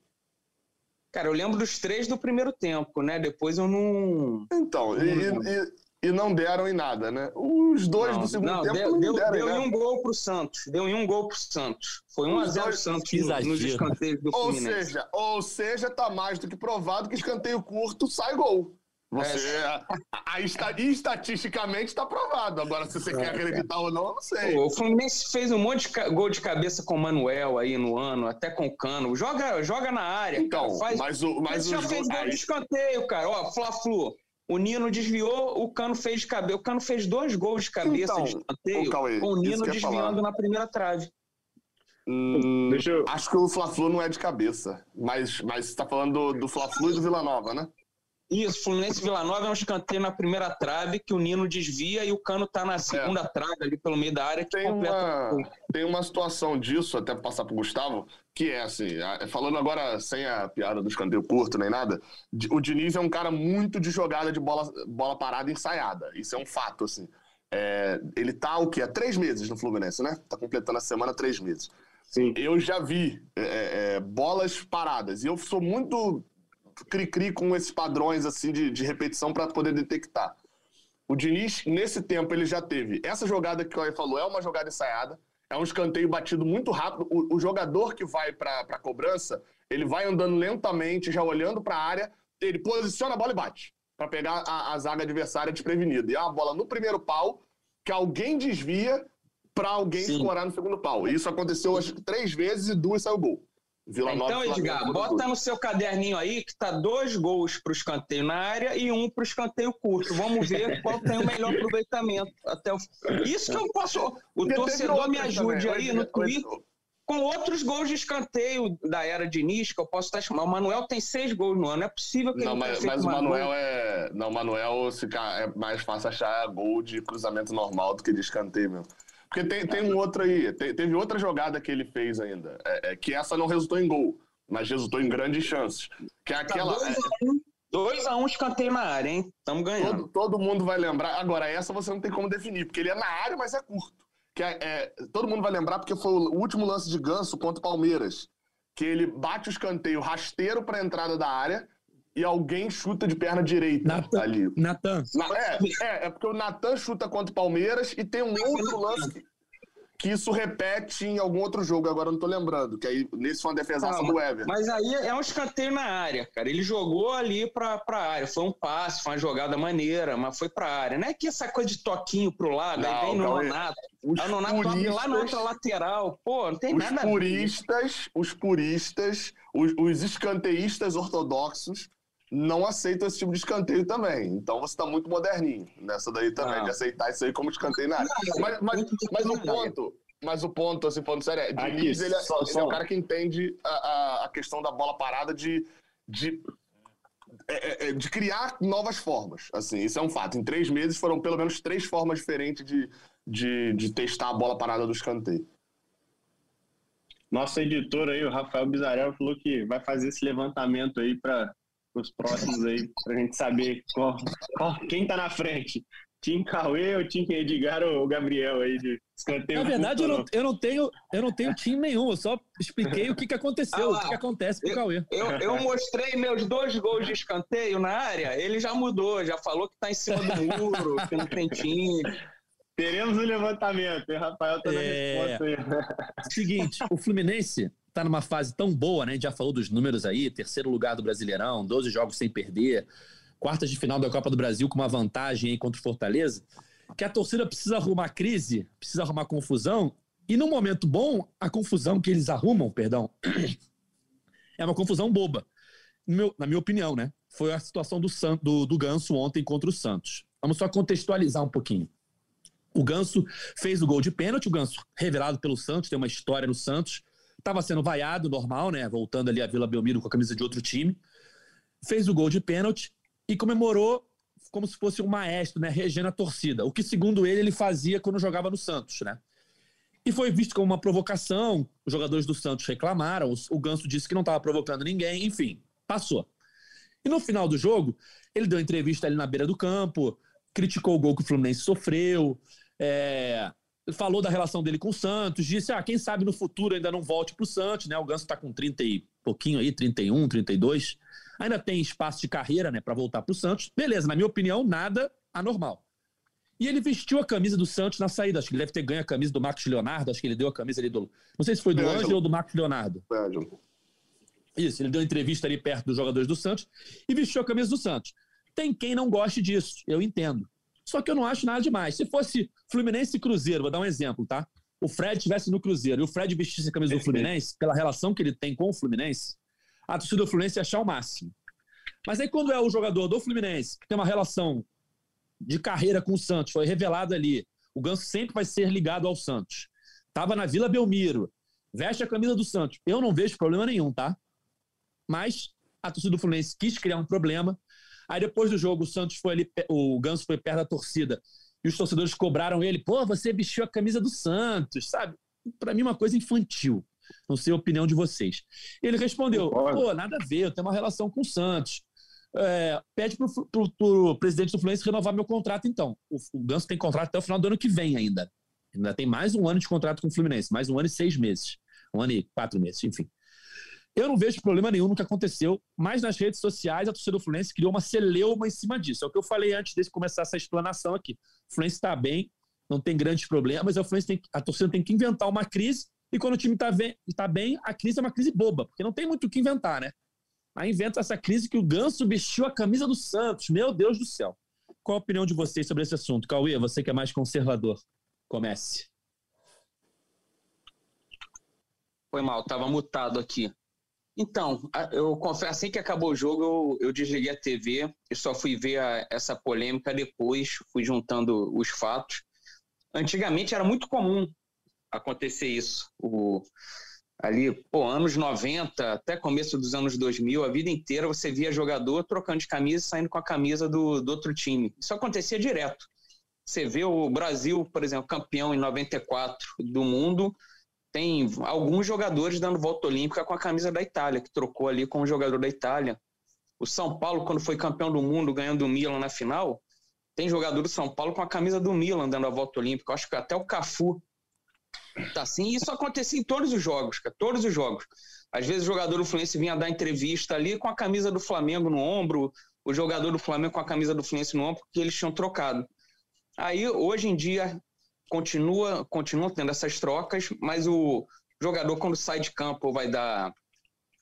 Cara, eu lembro dos três do primeiro tempo, né? Depois eu não. Então, e, e, e não deram em nada, né? Os dois não, do segundo não, tempo deu, não deu, deram deu em um gol pro Santos. Deu em um gol pro Santos. Foi 1 a 0 dois... Santos Exagero. nos escanteios do ou Fluminense. Seja, ou seja, tá mais do que provado que escanteio curto sai gol. Você, é. a, a, estatisticamente está provado. Agora, se você é, quer acreditar é. ou não, eu não sei. O Fluminense fez um monte de gol de cabeça com o Manuel aí no ano, até com o Cano. Joga, joga na área. Então, cara, faz, mas o. Mas já fez gol de escanteio, cara. Ó, Fla-Flu. O Nino desviou, o Cano fez de cabeça. O Cano fez dois gols de cabeça então, de escanteio, Cauê, com o Nino desviando na primeira trave. Hum, eu... Acho que o Fla-Flu não é de cabeça. Mas, mas você tá falando do, do Fla-Flu e do Vila Nova, né? Isso, Fluminense Vila Nova é um escanteio na primeira trave que o Nino desvia e o Cano tá na segunda é. trave ali pelo meio da área que tem completa uma, Tem uma situação disso, até passar pro Gustavo, que é assim, falando agora sem a piada do escanteio curto nem nada, o Diniz é um cara muito de jogada de bola, bola parada ensaiada. Isso é um fato, assim. É, ele tá o quê? Há três meses no Fluminense, né? Tá completando a semana três meses. Sim. Eu já vi é, é, é bolas paradas. E eu sou muito cri-cri com esses padrões assim de, de repetição para poder detectar. O Diniz, nesse tempo, ele já teve essa jogada que o Caio falou, é uma jogada ensaiada, é um escanteio batido muito rápido. O, o jogador que vai para a cobrança, ele vai andando lentamente, já olhando para a área, ele posiciona a bola e bate, para pegar a, a zaga adversária desprevenida. E é uma bola no primeiro pau, que alguém desvia para alguém Sim. escorar no segundo pau. Isso aconteceu acho, três vezes e duas saiu gol. Vila então, Nova, Edgar, bota no seu caderninho aí que tá dois gols para o escanteio na área e um para o escanteio curto. Vamos ver [LAUGHS] qual tem o melhor aproveitamento. Até o... Isso que eu posso. O Porque torcedor me ajude também. aí no Twitter com outros gols de escanteio da era de Nis, que eu posso estar chamando. O Manuel tem seis gols no ano. Não é possível que não, ele mas, mas o Manuel gol. é. Não, o Manuel é mais fácil achar gol de cruzamento normal do que de escanteio mesmo. Porque tem, tem um outro aí, tem, teve outra jogada que ele fez ainda, é, é, que essa não resultou em gol, mas resultou em grandes chances. Que é tá aquela. 2x1 é, um, escanteio na área, hein? Estamos ganhando. Todo, todo, mundo vai lembrar. Agora, essa você não tem como definir, porque ele é na área, mas é curto. Que é, é, todo mundo vai lembrar porque foi o último lance de ganso contra o Palmeiras. Que ele bate o escanteio rasteiro para a entrada da área e alguém chuta de perna direita Nathan, ali. Natan. É, é, é, porque o Natan chuta contra o Palmeiras e tem um outro lance que, que, isso repete em algum outro jogo, agora eu não tô lembrando, que aí nesse foi uma defesaça ah, do Everton. Mas aí é um escanteio na área, cara. Ele jogou ali pra, pra área, foi um passe, foi uma jogada maneira, mas foi pra área. Não é que essa coisa de toquinho pro lado, não, aí vem no Nonato. Os o Nonato puristas, lá na outra lateral. Pô, não tem os nada puristas, Os puristas, os, os escanteístas ortodoxos não aceitam esse tipo de escanteio também. Então você está muito moderninho nessa daí também, ah. de aceitar isso aí como escanteio na área. Mas, mas, mas o ponto, mas o ponto, assim, falando sério, é, Diniz, ele, é, só, ele é o cara que entende a, a, a, questão da bola parada de, de, é, é, é, de criar novas formas. Assim, isso é um fato. Em três meses foram pelo menos três formas diferentes de, de, de testar a bola parada do escanteio. Nosso editor aí, o Rafael Bizarel, falou que vai fazer esse levantamento aí para os próximos aí, para a gente saber qual, qual, quem está na frente. Tim Cauê ou Tim Edgar ou Gabriel aí de escanteio? Na verdade, eu não, eu não, tenho, eu não tenho time nenhum, eu só expliquei o que, que aconteceu, ah, o que, que acontece com o Cauê. Eu, eu mostrei meus dois gols de escanteio na área, ele já mudou, já falou que está em cima do [LAUGHS] muro, que não tem time. Teremos o um levantamento, hein? Rafael tá na é... resposta aí. Seguinte, o Fluminense está numa fase tão boa, né? A gente já falou dos números aí, terceiro lugar do Brasileirão, 12 jogos sem perder, quartas de final da Copa do Brasil com uma vantagem aí contra o Fortaleza, que a torcida precisa arrumar crise, precisa arrumar confusão, e no momento bom, a confusão que eles arrumam, perdão, [CLEARS THROAT] é uma confusão boba. Meu, na minha opinião, né? Foi a situação do, do, do Ganso ontem contra o Santos. Vamos só contextualizar um pouquinho. O Ganso fez o gol de pênalti, o Ganso revelado pelo Santos, tem uma história no Santos. Estava sendo vaiado, normal, né? Voltando ali a Vila Belmiro com a camisa de outro time. Fez o gol de pênalti e comemorou como se fosse um maestro, né, regendo a torcida, o que segundo ele ele fazia quando jogava no Santos, né? E foi visto como uma provocação, os jogadores do Santos reclamaram, o Ganso disse que não estava provocando ninguém, enfim, passou. E no final do jogo, ele deu entrevista ali na beira do campo, criticou o gol que o Fluminense sofreu, é, falou da relação dele com o Santos, disse, ah, quem sabe no futuro ainda não volte para o Santos, né? O Ganso está com 30 e pouquinho aí, 31, 32 ainda tem espaço de carreira, né, para voltar para o Santos. Beleza, na minha opinião, nada anormal. E ele vestiu a camisa do Santos na saída. Acho que ele deve ter ganho a camisa do Marcos Leonardo. Acho que ele deu a camisa ali do. Não sei se foi do Ângelo ou do Marcos Leonardo. Isso, ele deu entrevista ali perto dos jogadores do Santos e vestiu a camisa do Santos. Tem quem não goste disso, eu entendo. Só que eu não acho nada demais. Se fosse Fluminense e Cruzeiro, vou dar um exemplo, tá? O Fred estivesse no Cruzeiro e o Fred vestisse a camisa do Fluminense, pela relação que ele tem com o Fluminense, a torcida do Fluminense achar o máximo. Mas aí quando é o jogador do Fluminense, que tem uma relação de carreira com o Santos, foi revelado ali, o Ganso sempre vai ser ligado ao Santos. Tava na Vila Belmiro, veste a camisa do Santos. Eu não vejo problema nenhum, tá? Mas a torcida do Fluminense quis criar um problema. Aí depois do jogo, o Santos foi ali, o Ganso foi perto da torcida e os torcedores cobraram ele, pô, você vestiu a camisa do Santos, sabe? Para mim, uma coisa infantil. Não sei a opinião de vocês. Ele respondeu: pô, nada a ver, eu tenho uma relação com o Santos. É, pede para o presidente do Fluminense renovar meu contrato, então. O, o Ganso tem contrato até o final do ano que vem ainda. Ainda tem mais um ano de contrato com o Fluminense, mais um ano e seis meses. Um ano e quatro meses, enfim. Eu não vejo problema nenhum no que aconteceu, mas nas redes sociais a torcida do Fluminense criou uma celeuma em cima disso. É o que eu falei antes de começar essa explanação aqui. O Fluminense está bem, não tem grandes problemas, a, Fluminense tem, a torcida tem que inventar uma crise e quando o time está tá bem, a crise é uma crise boba, porque não tem muito o que inventar, né? Aí inventa essa crise que o Ganso vestiu a camisa do Santos. Meu Deus do céu. Qual a opinião de vocês sobre esse assunto? Cauê, você que é mais conservador. Comece. Foi mal, estava mutado aqui. Então, eu confesso, assim que acabou o jogo, eu, eu desliguei a TV e só fui ver a, essa polêmica depois, fui juntando os fatos. Antigamente era muito comum acontecer isso. O, ali, pô, anos 90 até começo dos anos 2000, a vida inteira você via jogador trocando de camisa e saindo com a camisa do, do outro time. Isso acontecia direto. Você vê o Brasil, por exemplo, campeão em 94 do mundo, tem alguns jogadores dando volta olímpica com a camisa da Itália, que trocou ali com o jogador da Itália. O São Paulo, quando foi campeão do mundo, ganhando o Milan na final, tem jogador do São Paulo com a camisa do Milan dando a volta olímpica. Acho que até o Cafu Tá assim, isso acontecia em todos os jogos, cara, todos os jogos. Às vezes o jogador do Fluminense vinha dar entrevista ali com a camisa do Flamengo no ombro, o jogador do Flamengo com a camisa do Fluminense no ombro, porque eles tinham trocado. Aí, hoje em dia, continua, continua tendo essas trocas, mas o jogador, quando sai de campo, vai dar,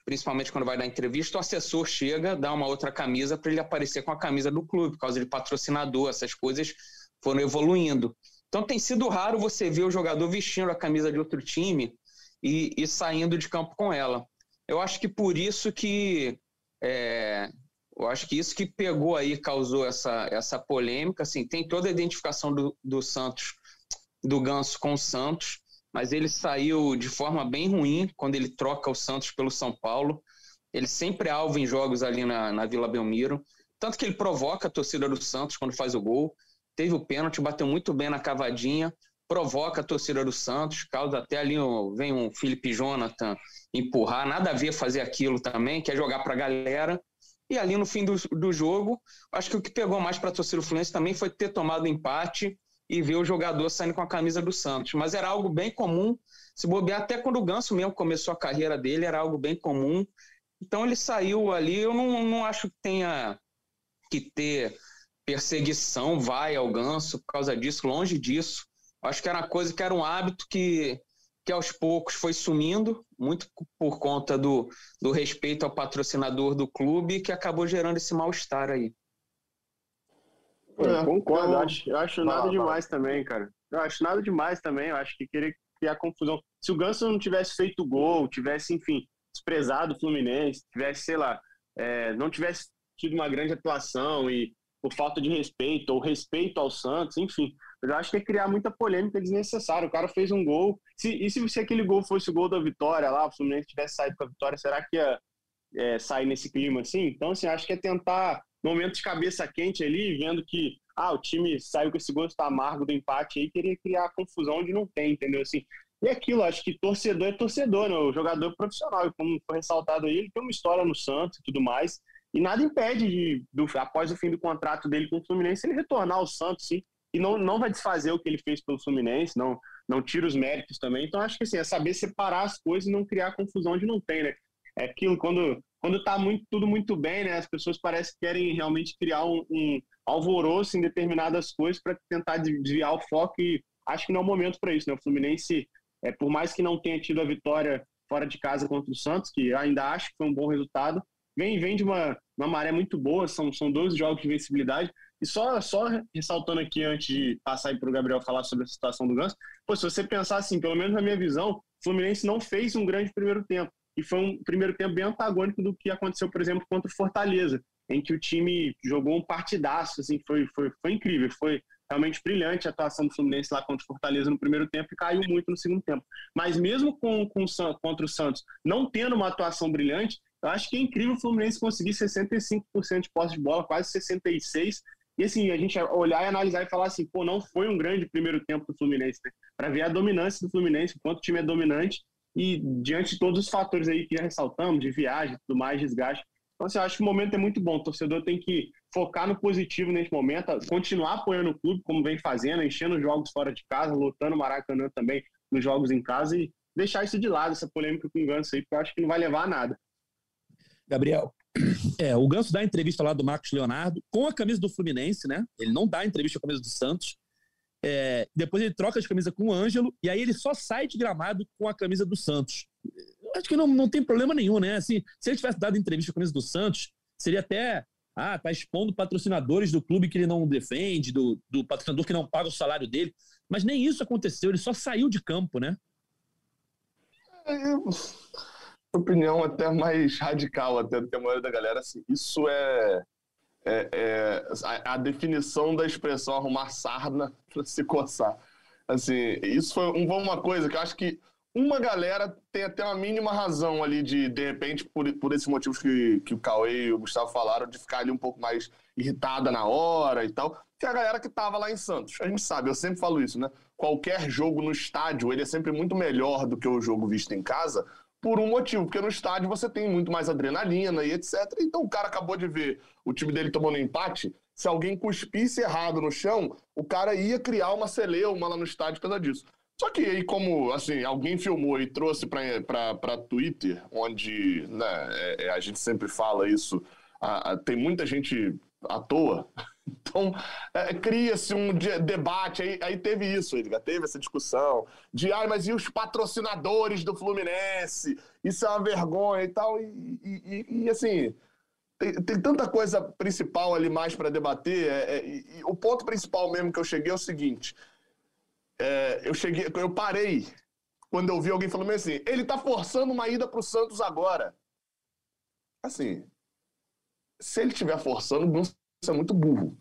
principalmente quando vai dar entrevista, o assessor chega, dá uma outra camisa para ele aparecer com a camisa do clube, por causa de patrocinador, essas coisas foram evoluindo. Então tem sido raro você ver o jogador vestindo a camisa de outro time e, e saindo de campo com ela. Eu acho que por isso que é, eu acho que isso que pegou aí causou essa, essa polêmica. Assim, tem toda a identificação do, do Santos, do Ganso com o Santos, mas ele saiu de forma bem ruim quando ele troca o Santos pelo São Paulo. Ele sempre é alvo em jogos ali na, na Vila Belmiro. Tanto que ele provoca a torcida do Santos quando faz o gol teve o pênalti, bateu muito bem na cavadinha, provoca a torcida do Santos, causa até ali, vem um Felipe Jonathan empurrar, nada a ver fazer aquilo também, quer jogar para a galera. E ali no fim do, do jogo, acho que o que pegou mais para a torcida do Fluminense também foi ter tomado empate e ver o jogador saindo com a camisa do Santos. Mas era algo bem comum, se bobear, até quando o Ganso mesmo começou a carreira dele, era algo bem comum. Então ele saiu ali, eu não, não acho que tenha que ter perseguição, vai ao Ganso por causa disso, longe disso. Acho que era uma coisa que era um hábito que, que aos poucos foi sumindo, muito por conta do, do respeito ao patrocinador do clube, que acabou gerando esse mal-estar aí. É, concordo, eu acho, acho nada demais também, cara. Eu acho nada demais também, eu acho que querer criar confusão. Se o Ganso não tivesse feito gol, tivesse, enfim, desprezado o Fluminense, tivesse, sei lá, é, não tivesse tido uma grande atuação e por falta de respeito ou respeito ao Santos, enfim. Eu acho que é criar muita polêmica desnecessária. O cara fez um gol. Se, e se, se aquele gol fosse o gol da vitória lá, o Fluminense tivesse saído com a vitória, será que ia é, sair nesse clima assim? Então, assim, acho que é tentar, momento de cabeça quente ali, vendo que ah, o time saiu com esse gosto amargo do empate aí, queria criar confusão onde não tem, entendeu? Assim, e aquilo, acho que torcedor é torcedor, né? O jogador profissional, e como foi ressaltado aí, ele tem uma história no Santos e tudo mais. E nada impede de, do, após o fim do contrato dele com o Fluminense, ele retornar ao Santos, sim. E não, não vai desfazer o que ele fez pelo Fluminense, não, não tira os méritos também. Então, acho que assim, é saber separar as coisas e não criar confusão onde não tem, né? É aquilo, quando, quando tá muito, tudo muito bem, né? As pessoas parecem que querem realmente criar um, um alvoroço em determinadas coisas para tentar desviar o foco e acho que não é o momento para isso, né? O Fluminense, é, por mais que não tenha tido a vitória fora de casa contra o Santos, que ainda acho que foi um bom resultado, vem, vem de uma, uma maré muito boa, são, são 12 jogos de vencibilidade. E só, só ressaltando aqui, antes de passar para o Gabriel falar sobre a situação do Ganso, pô, se você pensar assim, pelo menos na minha visão, o Fluminense não fez um grande primeiro tempo. E foi um primeiro tempo bem antagônico do que aconteceu, por exemplo, contra o Fortaleza, em que o time jogou um partidaço, assim, foi, foi, foi incrível, foi realmente brilhante a atuação do Fluminense lá contra o Fortaleza no primeiro tempo e caiu muito no segundo tempo. Mas mesmo com, com contra o Santos não tendo uma atuação brilhante, eu acho que é incrível o Fluminense conseguir 65% de posse de bola, quase 66%. E assim, a gente olhar e analisar e falar assim, pô, não foi um grande primeiro tempo do Fluminense, né? Para ver a dominância do Fluminense, o quanto o time é dominante e diante de todos os fatores aí que ressaltamos, de viagem, tudo mais, desgaste. Então, assim, eu acho que o momento é muito bom. O torcedor tem que focar no positivo nesse momento, continuar apoiando o clube, como vem fazendo, enchendo os jogos fora de casa, lutando Maracanã também nos jogos em casa e deixar isso de lado, essa polêmica com o Ganso aí, porque eu acho que não vai levar a nada. Gabriel, é, o Ganso dá entrevista lá do Marcos Leonardo com a camisa do Fluminense, né? Ele não dá entrevista com a camisa do Santos. É, depois ele troca as camisas com o Ângelo e aí ele só sai de gramado com a camisa do Santos. Acho que não, não tem problema nenhum, né? Assim, se ele tivesse dado entrevista com a camisa do Santos, seria até. Ah, tá expondo patrocinadores do clube que ele não defende, do, do patrocinador que não paga o salário dele. Mas nem isso aconteceu, ele só saiu de campo, né? É, opinião até mais radical até do que a maioria da galera. Assim, isso é, é, é a, a, definição da expressão arrumar sarna [LAUGHS] para se coçar. Assim, isso foi um, uma coisa que eu acho que uma galera tem até uma mínima razão ali de, de repente, por, por esses motivos que, que o Cauê e o Gustavo falaram, de ficar ali um pouco mais irritada na hora e tal, que a galera que tava lá em Santos. A gente sabe, eu sempre falo isso, né? Qualquer jogo no estádio, ele é sempre muito melhor do que o jogo visto em casa, por um motivo, porque no estádio você tem muito mais adrenalina e etc. Então o cara acabou de ver o time dele tomando empate. Se alguém cuspisse errado no chão, o cara ia criar uma celeuma lá no estádio por causa disso. Só que aí, como assim, alguém filmou e trouxe para Twitter, onde né, é, é, a gente sempre fala isso, a, a, tem muita gente à toa. [LAUGHS] Então, é, cria-se um de, debate, aí, aí teve isso, Edgar, teve essa discussão de, ah, mas e os patrocinadores do Fluminense? Isso é uma vergonha e tal, e, e, e assim, tem, tem, tanta coisa principal ali mais para debater, é, é, e, o ponto principal mesmo que eu cheguei é o seguinte, é, eu cheguei, eu parei quando eu vi alguém falando assim, ele tá forçando uma ida pro Santos agora. Assim, se ele estiver forçando, não é muito burro.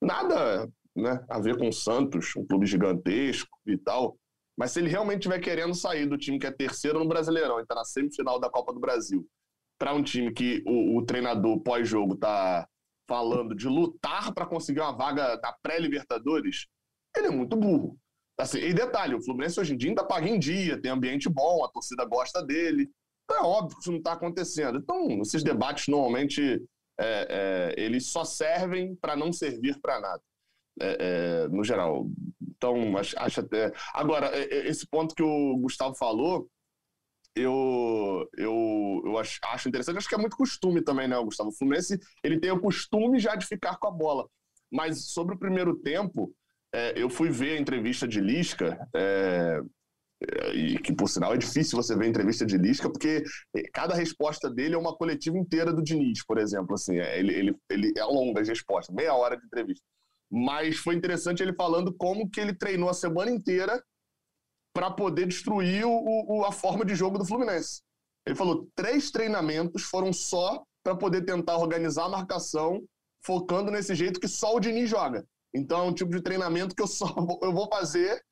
Nada né, a ver com o Santos, um clube gigantesco e tal. Mas se ele realmente estiver querendo sair do time que é terceiro no Brasileirão está na semifinal da Copa do Brasil, para um time que o, o treinador pós-jogo está falando de lutar para conseguir uma vaga da pré-Libertadores, ele é muito burro. Assim, e detalhe, o Fluminense hoje em dia ainda paga em dia, tem ambiente bom, a torcida gosta dele. Então é óbvio que isso não está acontecendo. Então, esses debates normalmente é, é, eles só servem para não servir para nada, é, é, no geral. Então, acho, acho até. Agora, esse ponto que o Gustavo falou, eu, eu, eu acho, acho interessante. Acho que é muito costume também, né, Gustavo? O Fluminense ele tem o costume já de ficar com a bola. Mas sobre o primeiro tempo, é, eu fui ver a entrevista de Lisca, é, e que por sinal é difícil você ver entrevista de Lisca, porque cada resposta dele é uma coletiva inteira do Diniz, por exemplo. Assim, é, ele, ele, ele é longa as respostas, meia hora de entrevista. Mas foi interessante ele falando como que ele treinou a semana inteira para poder destruir o, o, a forma de jogo do Fluminense. Ele falou três treinamentos foram só para poder tentar organizar a marcação, focando nesse jeito que só o Diniz joga. Então é um tipo de treinamento que eu só [LAUGHS] eu vou fazer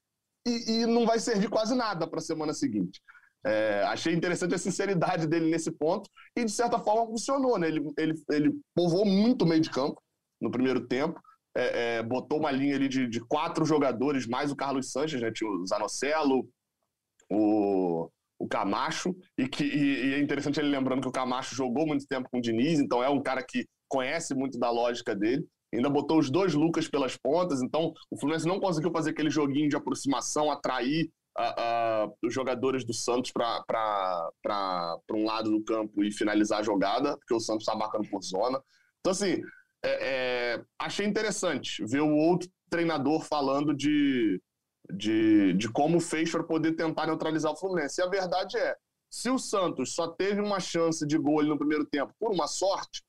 e, e não vai servir quase nada para a semana seguinte. É, achei interessante a sinceridade dele nesse ponto e, de certa forma, funcionou. Né? Ele, ele, ele povoou muito o meio de campo no primeiro tempo, é, é, botou uma linha ali de, de, quatro jogadores, mais o Carlos Sanches, né? o Zanocelo, o, o Camacho, e, que, e, e, é interessante ele lembrando que o Camacho jogou muito tempo com o Diniz, então é um cara que conhece muito da lógica dele ainda botou os dois Lucas pelas pontas, então o Fluminense não conseguiu fazer aquele joguinho de aproximação, atrair uh, uh, os jogadores do Santos para um lado do campo e finalizar a jogada, porque o Santos está marcando por zona. Então, assim, é, é, achei interessante ver o outro treinador falando de, de, de como fez para poder tentar neutralizar o Fluminense. E a verdade é, se o Santos só teve uma chance de gol no primeiro tempo por uma sorte,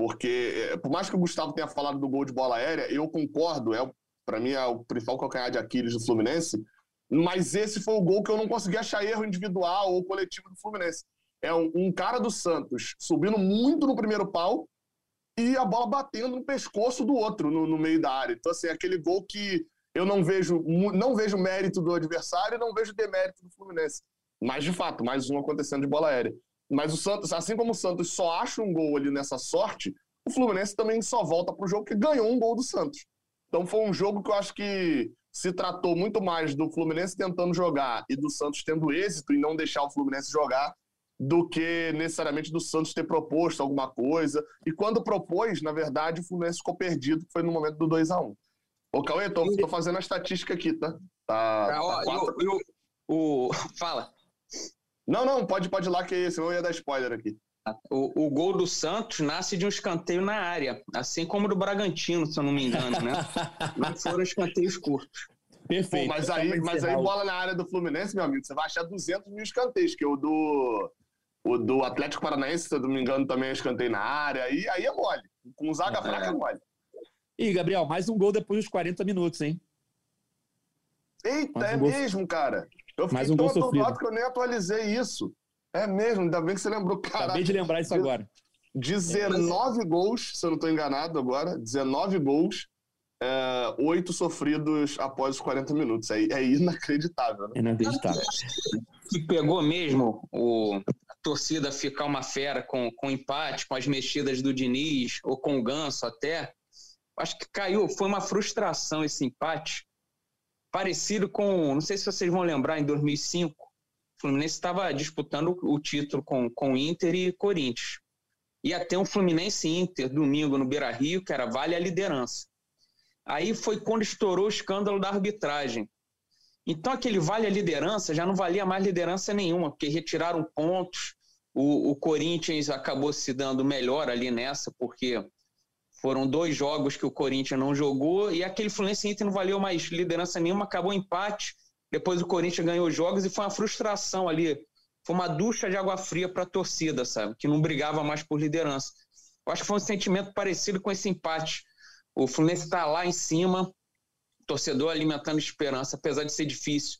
porque, é, por mais que o Gustavo tenha falado do gol de bola aérea, eu concordo, é para mim é o principal calcanhar de Aquiles do Fluminense, mas esse foi o gol que eu não consegui achar erro individual ou coletivo do Fluminense. É um, um cara do Santos subindo muito no primeiro pau e a bola batendo no pescoço do outro no, no meio da área. Então, assim, é aquele gol que eu não vejo, não vejo mérito do adversário e não vejo demérito do Fluminense. Mas, de fato, mais um acontecendo de bola aérea. Mas o Santos, assim como o Santos só acha um gol ali nessa sorte, o Fluminense também só volta para o jogo que ganhou um gol do Santos. Então foi um jogo que eu acho que se tratou muito mais do Fluminense tentando jogar e do Santos tendo êxito em não deixar o Fluminense jogar do que necessariamente do Santos ter proposto alguma coisa. E quando propôs, na verdade, o Fluminense ficou perdido, foi no momento do 2 a 1 Ô, Cauê, tô, tô fazendo a estatística aqui, tá? Tá. tá ó, eu, eu, o... [LAUGHS] Fala. Não, não, pode, pode ir lá, que senão eu ia dar spoiler aqui. O, o, gol do Santos nasce de um escanteio na área, assim como do Bragantino, se eu não me engano, né? [LAUGHS] não foram escanteios curtos. Perfeito. Pô, mas aí, mas aí bola na área do Fluminense, meu amigo, você vai achar 200 mil escanteios, que o do, o do Atlético Paranaense, se eu não me engano, também é escanteio na área, aí, aí é mole. Com zaga é. fraca é mole. E, Gabriel, mais um gol depois dos 40 minutos, hein? Eita, um é gol... mesmo, cara. Eu fiquei Mais um tão atordoado que eu nem atualizei isso. É mesmo, ainda bem que você lembrou, cara. Acabei de lembrar isso agora. 19 é, gols, se eu não estou enganado agora, 19 gols, é, 8 sofridos após os 40 minutos. É, é inacreditável, né? Inacreditável. Que pegou mesmo o, a torcida ficar uma fera com, com empate, com as mexidas do Diniz, ou com o Ganso até. Acho que caiu, foi uma frustração esse empate parecido com, não sei se vocês vão lembrar, em 2005, o Fluminense estava disputando o título com, com Inter e Corinthians. Ia ter um Fluminense Inter domingo no Beira Rio, que era vale a liderança. Aí foi quando estourou o escândalo da arbitragem. Então aquele vale a liderança já não valia mais liderança nenhuma, porque retiraram pontos. O, o Corinthians acabou se dando melhor ali nessa, porque foram dois jogos que o Corinthians não jogou e aquele Fluminense Inter não valeu mais liderança nenhuma, acabou empate. Depois o Corinthians ganhou jogos e foi uma frustração ali. Foi uma ducha de água fria para a torcida, sabe? Que não brigava mais por liderança. Eu acho que foi um sentimento parecido com esse empate. O Fluminense está lá em cima, torcedor alimentando esperança, apesar de ser difícil.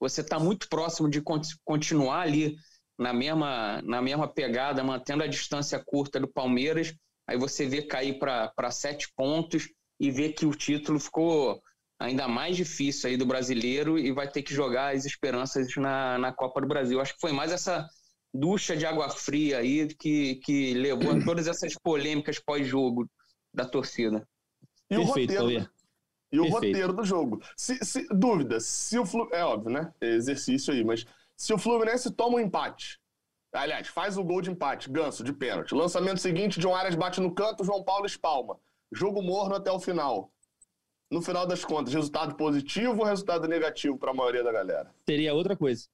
Você está muito próximo de continuar ali na mesma, na mesma pegada, mantendo a distância curta do Palmeiras aí você vê cair para sete pontos e vê que o título ficou ainda mais difícil aí do brasileiro e vai ter que jogar as esperanças na, na Copa do Brasil. Acho que foi mais essa ducha de água fria aí que, que levou a [CLEARS THROAT] todas essas polêmicas pós-jogo da torcida. E Perfeito, o roteiro, e o roteiro do jogo. Se, se, dúvida, se o Fluminense. É óbvio, né? É exercício aí, mas se o Fluminense toma um empate Aliás, faz o gol de empate, ganso, de pênalti. Lançamento seguinte, John Arias bate no canto, João Paulo espalma. Jogo morno até o final. No final das contas, resultado positivo ou resultado negativo para a maioria da galera? Seria outra coisa.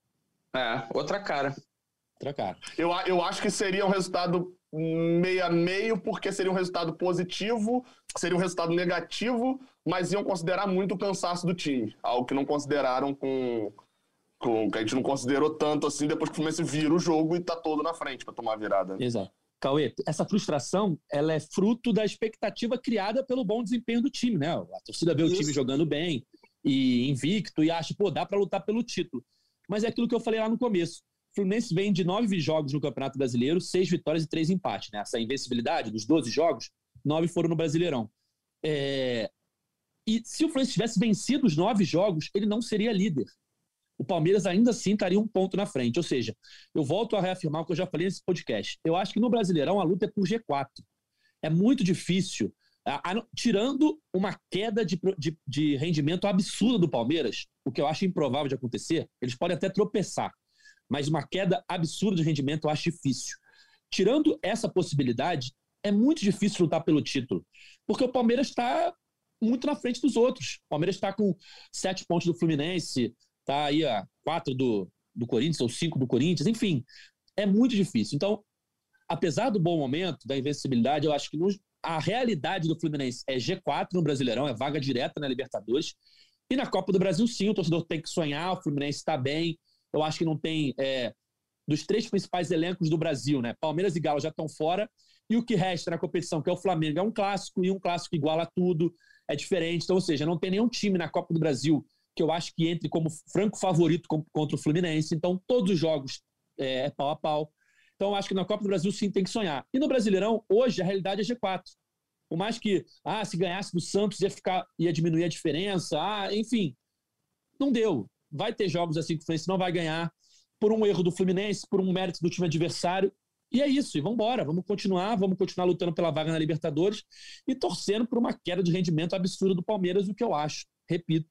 É, outra cara. Outra cara. Eu, eu acho que seria um resultado meio a meio, porque seria um resultado positivo, seria um resultado negativo, mas iam considerar muito o cansaço do time. Algo que não consideraram com, com que a gente não considerou tanto assim depois que o Fluminense vira o jogo e tá todo na frente para tomar a virada. Exato. Cauê, essa frustração ela é fruto da expectativa criada pelo bom desempenho do time, né? A torcida vê Isso. o time jogando bem e invicto e acha, pô, dá para lutar pelo título. Mas é aquilo que eu falei lá no começo. O Fluminense vem de nove jogos no Campeonato Brasileiro, seis vitórias e três empates. Né? Essa invencibilidade dos 12 jogos, nove foram no Brasileirão. É... E se o Fluminense tivesse vencido os nove jogos, ele não seria líder o Palmeiras ainda assim estaria um ponto na frente. Ou seja, eu volto a reafirmar o que eu já falei nesse podcast. Eu acho que no Brasileirão a luta é por G4. É muito difícil. Tirando uma queda de, de, de rendimento absurda do Palmeiras, o que eu acho improvável de acontecer, eles podem até tropeçar, mas uma queda absurda de rendimento eu acho difícil. Tirando essa possibilidade, é muito difícil lutar pelo título, porque o Palmeiras está muito na frente dos outros. O Palmeiras está com sete pontos do Fluminense, tá aí a quatro do, do Corinthians ou cinco do Corinthians, enfim, é muito difícil. Então, apesar do bom momento, da invencibilidade, eu acho que no, a realidade do Fluminense é G4 no Brasileirão, é vaga direta na Libertadores. E na Copa do Brasil, sim, o torcedor tem que sonhar, o Fluminense está bem. Eu acho que não tem. É, dos três principais elencos do Brasil, né? Palmeiras e Galo já estão fora. E o que resta na competição, que é o Flamengo, é um clássico, e um clássico iguala tudo, é diferente. Então, ou seja, não tem nenhum time na Copa do Brasil que eu acho que entre como franco favorito contra o Fluminense. Então, todos os jogos é, é pau a pau. Então, acho que na Copa do Brasil, sim, tem que sonhar. E no Brasileirão, hoje, a realidade é G4. Por mais que, ah, se ganhasse do Santos ia, ficar, ia diminuir a diferença, ah, enfim, não deu. Vai ter jogos assim que o Fluminense não vai ganhar por um erro do Fluminense, por um mérito do time adversário. E é isso, e vamos embora, vamos continuar, vamos continuar lutando pela vaga na Libertadores e torcendo por uma queda de rendimento absurda do Palmeiras, o que eu acho, repito,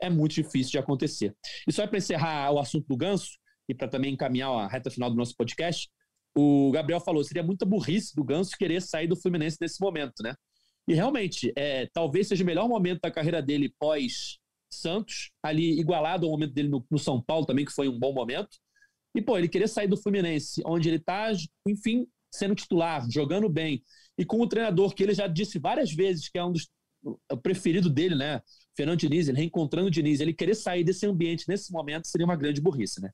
é muito difícil de acontecer. E só para encerrar o assunto do Ganso, e para também encaminhar a reta final do nosso podcast, o Gabriel falou: seria muita burrice do Ganso querer sair do Fluminense nesse momento, né? E realmente, é, talvez seja o melhor momento da carreira dele pós Santos, ali igualado ao momento dele no, no, São Paulo também, que foi um bom momento. E, pô, ele querer sair do Fluminense, onde ele está, enfim, sendo titular, jogando bem, e com o treinador que ele já disse várias vezes que é um dos o preferido dele, né? Fernando Diniz, ele reencontrando o Diniz, ele querer sair desse ambiente nesse momento seria uma grande burrice, né?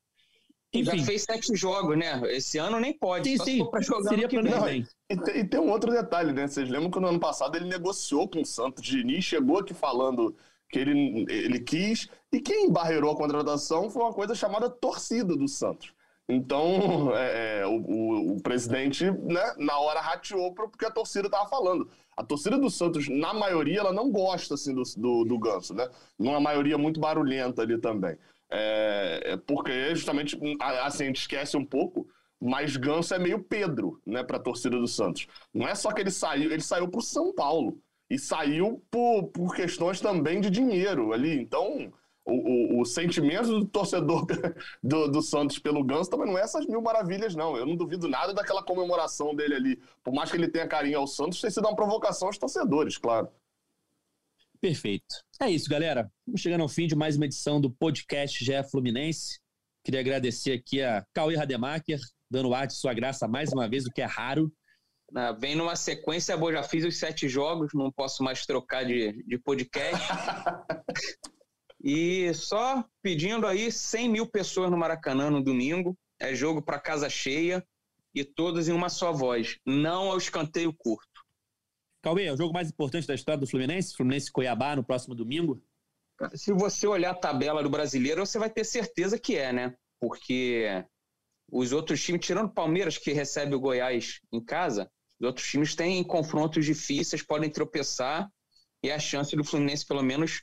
Enfim. Já fez sete jogos, né? Esse ano nem pode. Sim, sim. Pra jogar seria para não, e, tem, e tem um outro detalhe, né? Vocês lembram que no ano passado ele negociou com o Santos. Diniz chegou aqui falando que ele, ele quis, e quem barreirou a contratação foi uma coisa chamada torcida do Santos. Então, é, é, o, o, o, presidente, né, na hora rateou porque a torcida estava falando. A torcida do Santos, na maioria, ela não gosta assim, do, do, do Ganso, né? Numa maioria muito barulhenta ali também. É, é porque justamente, assim, a gente esquece um pouco, mas Ganso é meio Pedro, né, para a torcida do Santos. Não é só que ele saiu, ele saiu para o São Paulo. E saiu por, por questões também de dinheiro ali. Então, o, o, o, sentimento do torcedor [LAUGHS] do, do, Santos pelo Ganso também não é essas mil maravilhas, não. Eu não duvido nada daquela comemoração dele ali. Por mais que ele tenha carinho ao Santos, tem sido uma provocação aos torcedores, claro. Perfeito. É isso, galera. Vamos chegando ao fim de mais uma edição do podcast GE Fluminense. Queria agradecer aqui a Cauê Rademacher, dando ar de sua graça mais uma vez, o que é raro. Ah, vem numa sequência boa, já fiz os sete jogos, não posso mais trocar de, de podcast. [LAUGHS] E só pedindo aí 100 mil pessoas no Maracanã no domingo. É jogo para casa cheia e todos em uma só voz. Não ao escanteio curto. Cauê, é o jogo mais importante da história do Fluminense? Fluminense Cuiabá no próximo domingo? Se você olhar a tabela do brasileiro, você vai ter certeza que é, né? Porque os outros times, tirando o Palmeiras, que recebe o Goiás em casa, os outros times têm confrontos difíceis, podem tropeçar, e a chance do Fluminense, pelo menos,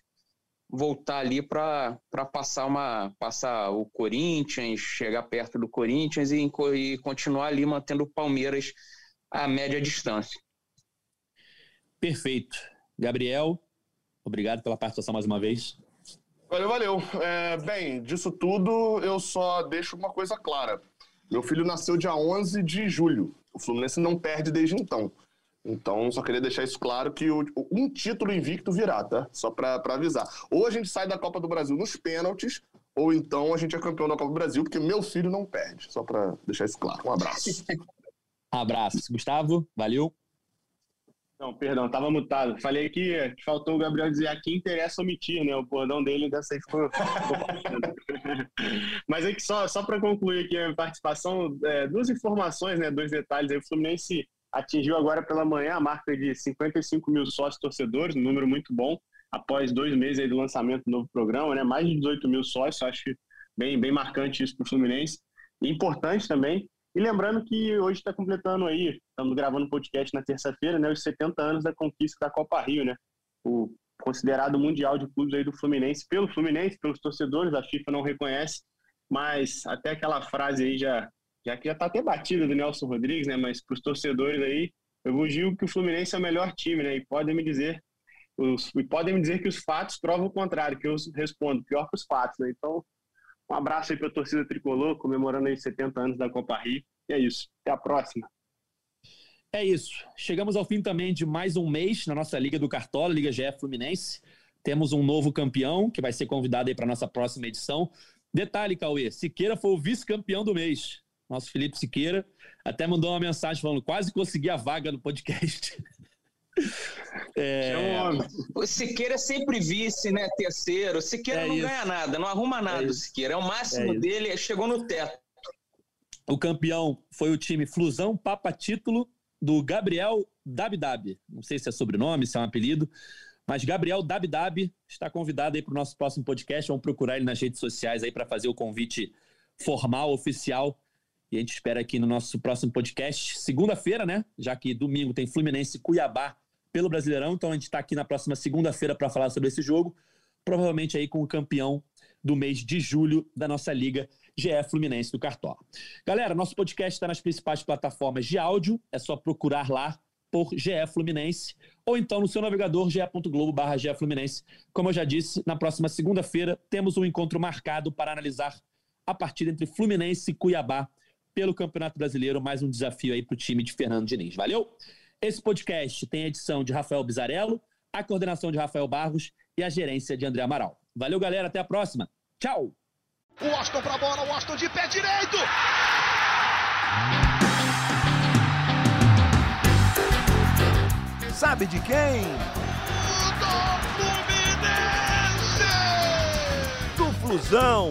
voltar ali para passar uma passar o Corinthians, chegar perto do Corinthians e, e continuar ali mantendo o Palmeiras a média distância. Perfeito. Gabriel, obrigado pela participação mais uma vez. Valeu, valeu. É, bem, disso tudo eu só deixo uma coisa clara. Meu filho nasceu dia 11 de julho. O Fluminense não perde desde então. Então, só queria deixar isso claro que o, um título invicto virá, tá? Só para avisar. Ou a gente sai da Copa do Brasil nos pênaltis, ou então a gente é campeão da Copa do Brasil, porque meu filho não perde. Só para deixar isso claro. Um abraço. [LAUGHS] abraço. Gustavo, valeu. Não, perdão, tava mutado. Falei que faltou o Gabriel dizer a quem interessa omitir, né? O bordão dele dessa aí ficou. [LAUGHS] Mas é que só, só para concluir aqui a minha participação, é, duas informações, né? Dois detalhes aí. O Fluminense atingiu agora pela manhã a marca de 55 mil sócios torcedores, um número muito bom, após dois meses do lançamento do novo programa, né? Mais de 18 mil sócios, acho bem, bem marcante isso para o Fluminense. E importante também, e lembrando que hoje está completando aí, estamos gravando um podcast na terça-feira, né, os 70 anos da conquista da Copa Rio, né? O considerado mundial de clubes aí do Fluminense, pelo Fluminense, pelos torcedores, a FIFA não reconhece, mas até aquela frase aí já já que já está até batida do Nelson Rodrigues, né, mas para os torcedores aí, eu dizer que o Fluminense é o melhor time, né, e podem me dizer os, e podem me dizer que os fatos provam o contrário, que eu respondo pior que os fatos, né? Então, um abraço aí para a torcida tricolor, comemorando aí 70 anos da Copa Rio. E é isso. Até a próxima. É isso. Chegamos ao fim também de mais um mês na nossa Liga do Cartola, Liga GF Fluminense. Temos um novo campeão que vai ser convidado aí para nossa próxima edição. Detalhe, Cauê, Siqueira foi o vice-campeão do mês. Nosso Felipe Siqueira até mandou uma mensagem falando: quase consegui a vaga no podcast. [LAUGHS] É... O Siqueira é sempre vice, né? Terceiro. O Siqueira é não isso. ganha nada, não arruma é nada. É o Siqueira é o máximo é dele, chegou no teto. O campeão foi o time Flusão Papa Título do Gabriel Dabdab. Não sei se é sobrenome, se é um apelido, mas Gabriel Dabdab está convidado aí para o nosso próximo podcast. Vamos procurar ele nas redes sociais aí para fazer o convite formal, oficial. E a gente espera aqui no nosso próximo podcast, segunda-feira, né? Já que domingo tem Fluminense Cuiabá pelo Brasileirão. Então a gente está aqui na próxima segunda-feira para falar sobre esse jogo. Provavelmente aí com o campeão do mês de julho da nossa liga, GE Fluminense do Cartola. Galera, nosso podcast está nas principais plataformas de áudio. É só procurar lá por GE Fluminense ou então no seu navegador ge.globo barra Fluminense. Como eu já disse, na próxima segunda-feira temos um encontro marcado para analisar a partida entre Fluminense e Cuiabá pelo Campeonato Brasileiro, mais um desafio aí para o time de Fernando Diniz. Valeu? Esse podcast tem a edição de Rafael Bizarello, a coordenação de Rafael Barros e a gerência de André Amaral. Valeu, galera. Até a próxima. Tchau. O Austin pra bola, o Austin de pé direito. Sabe de quem? Do Fluminense! Do Flusão,